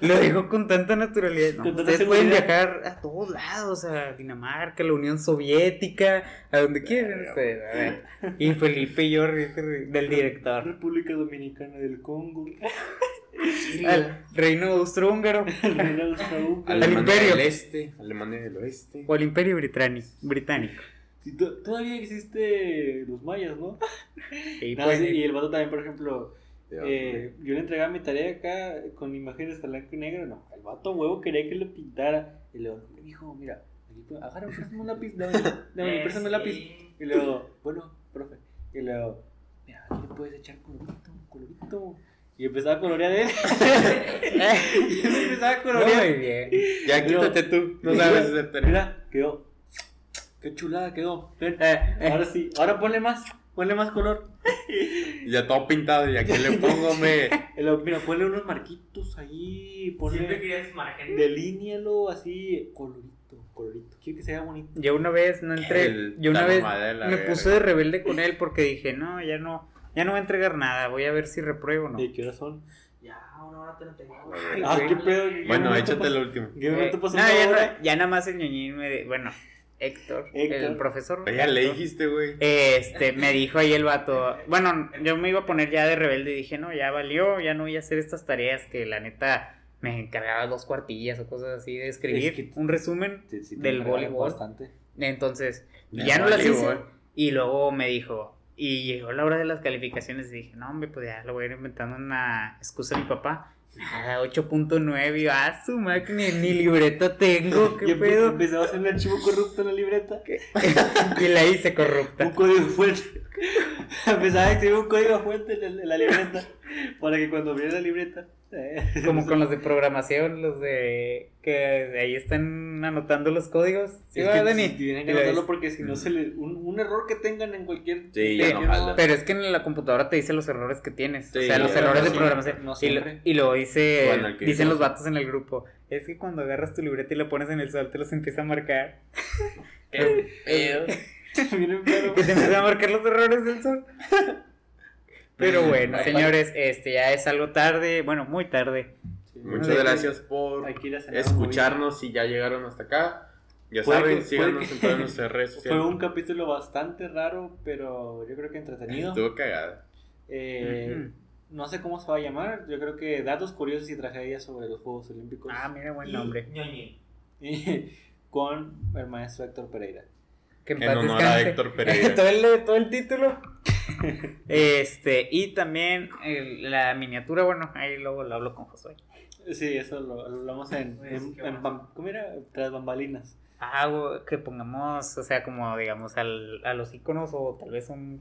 lo, dijo con tanta naturalidad. No, ustedes pueden viajar a todos lados, a Dinamarca, a la Unión Soviética, a donde quieran a ver. Y Felipe y yo del director. República Dominicana del Congo. Al reino austrohúngaro reino. Alemania imperio. del Este, Alemania del Oeste. o al imperio británico. británico. To- todavía existe los mayas, ¿no? Y No, pues, sí, y el vato también, por ejemplo, Dios eh, yo le entregaba mi tarea acá con imágenes a blanco y negro. No, el vato huevo quería que le pintara. Y luego, me dijo, mira, aquí, agarra, préstame un lápiz, dame, dame, préstame un lápiz. Y luego, bueno, profe. Y luego, mira, aquí le puedes echar colorito, colorito. Y empezaba a colorear él. y yo empezaba a colorear. muy bien. Ya quítate tú, no sabes hacer tarea. Mira, quedó. Qué chulada quedó. Ven, eh, ahora sí, ahora ponle más, ponle más color. Ya todo pintado, y aquí le pongo, me. Mira, ponle unos marquitos ahí, Siempre ponle, querías margen. delínealo así, colorito, colorito. Quiero que sea bonito. Yo una vez no entré, El yo una vez me verga. puse de rebelde con él porque dije, no, ya no, ya no voy a entregar nada, voy a ver si repruebo o no. ¿De qué hora son? Ya, una hora te lo tengo. Ah, güey. qué pedo. ¿qué Bueno, momento échate pas- el último. ¿Qué momento Eh, pasó no, una ya, hora? no- ya nada más el ñoñín me, de- bueno, Héctor, Héctor. el profesor. Ya le dijiste, güey. Este, me dijo ahí el vato. Bueno, yo me iba a poner ya de rebelde y dije, no, ya valió, ya no voy a hacer estas tareas que la neta me encargaba dos cuartillas o cosas así de escribir Es que- un resumen. Sí, sí, te Del voleibol. Bastante. Entonces, ya no las hice. Y luego me dijo, y llegó la hora de las calificaciones y dije, no, hombre, pues ya lo voy a ir inventando una excusa a mi papá. Nada, 8.9, y yo, ah, su máquina, ni libreta tengo, qué Y empe- pedo. empezaba a hacer un archivo corrupto en la libreta. y la hice corrupta. Un código fuente. Empezaba a escribir un código en, el- en la libreta. Para que cuando abriera la libreta. Como con los de programación, los de que de ahí están anotando los códigos. ¿Sí, es va, que Dani? Tienen que anotarlo porque si no se le. Un, un error que tengan en cualquier. Sí, no. Pero es que en la computadora te dice los errores que tienes. Sí, o sea, los errores no de programación. no y, lo- y luego dice, Bueno, dicen no los vatos en el grupo. Es que cuando agarras tu libreta y la pones en el sol, te los empieza a marcar. Miren, pero- que te empieza a marcar los errores del sol. Pero bueno, señores, este ya es algo tarde, bueno, muy tarde. Sí, Muchas gracias por escucharnos si ya llegaron hasta acá. Ya Puede saben, que- síganos que- en todas nuestras redes Fue sociales. un capítulo bastante raro, pero yo creo que entretenido. Estuvo cagada. Eh. No sé cómo se va a llamar. Yo creo que datos curiosos y tragedias sobre los Juegos Olímpicos. Ah, mira, buen nombre. Y con el maestro Héctor Pereira. Que En paz honor a. Héctor Pereira. todo, el, todo el título. este, y también el- la miniatura, bueno, ahí luego lo hablo con Josué. Sí, eso lo, lo hablamos en, Pues, en, bam- ¿cómo era? Tras bambalinas. Ah, que pongamos, o sea, como digamos al, a los iconos o tal vez un.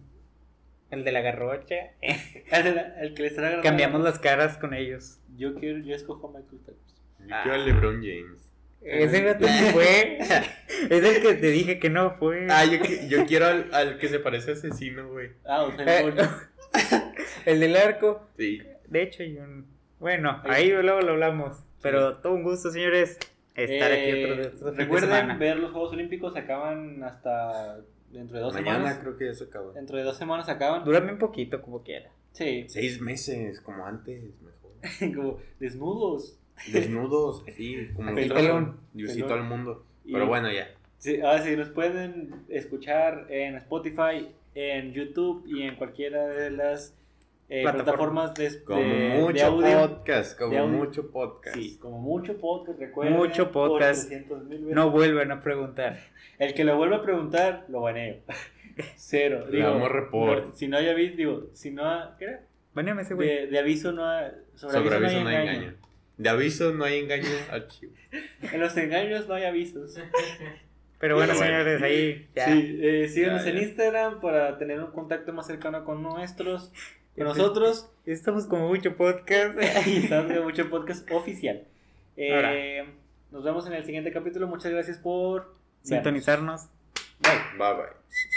El de la garrocha. El, el que le estará grabando. Cambiamos las caras con ellos. Yo quiero, yo escojo a Michael Phelps. Yo quiero al LeBron James. Ese gato sí fue. es el que te dije que no fue. Ah, yo, yo quiero al, al que se parece a asesino, güey. Ah, o sea, Eh, el del arco. Sí. De hecho, yo. Bueno, ahí luego lo hablamos. Pero todo un gusto, señores, estar aquí Eh, otro, otro fin de Recuerden semana. ver los Juegos Olímpicos, acaban hasta dentro de dos Mañana semanas. creo que ya se acaba. Dentro de dos semanas acaban. Dúrame un poquito, como quiera. Sí, Seis meses, como antes, mejor. como desnudos. Desnudos, sí, como Pelón. Diosito Pelón. al mundo. Y- Pero bueno, ya. Sí, ahora sí, nos pueden escuchar en Spotify, en YouTube y en cualquiera de las eh, Plataformas. plataformas de, Como de- de mucho audio. podcast, como de audio. mucho podcast. Sí, como mucho podcast, recuerden. Mucho podcast. 300,000 veces. No vuelvan a preguntar. El que lo vuelva a preguntar, lo baneo. Cero. Le damos report. no, si no hay aviso, digo, si no ha, ¿qué era? Baneame ese güey. De, de aviso no ha, sobre, Sobre aviso, aviso no hay engaño. De aviso no hay engaño archivo. En los engaños no hay avisos. Pero bueno, Bueno. señores, ahí ya. Sí, eh, síganos Ya, en. Instagram para tener un contacto más cercano con nuestros, con Ya, nosotros. Estamos como mucho podcast. y estamos en mucho podcast oficial. Eh, nos vemos en el siguiente capítulo. Muchas gracias por vernos. Sintonizarnos. Bye. Bye bye.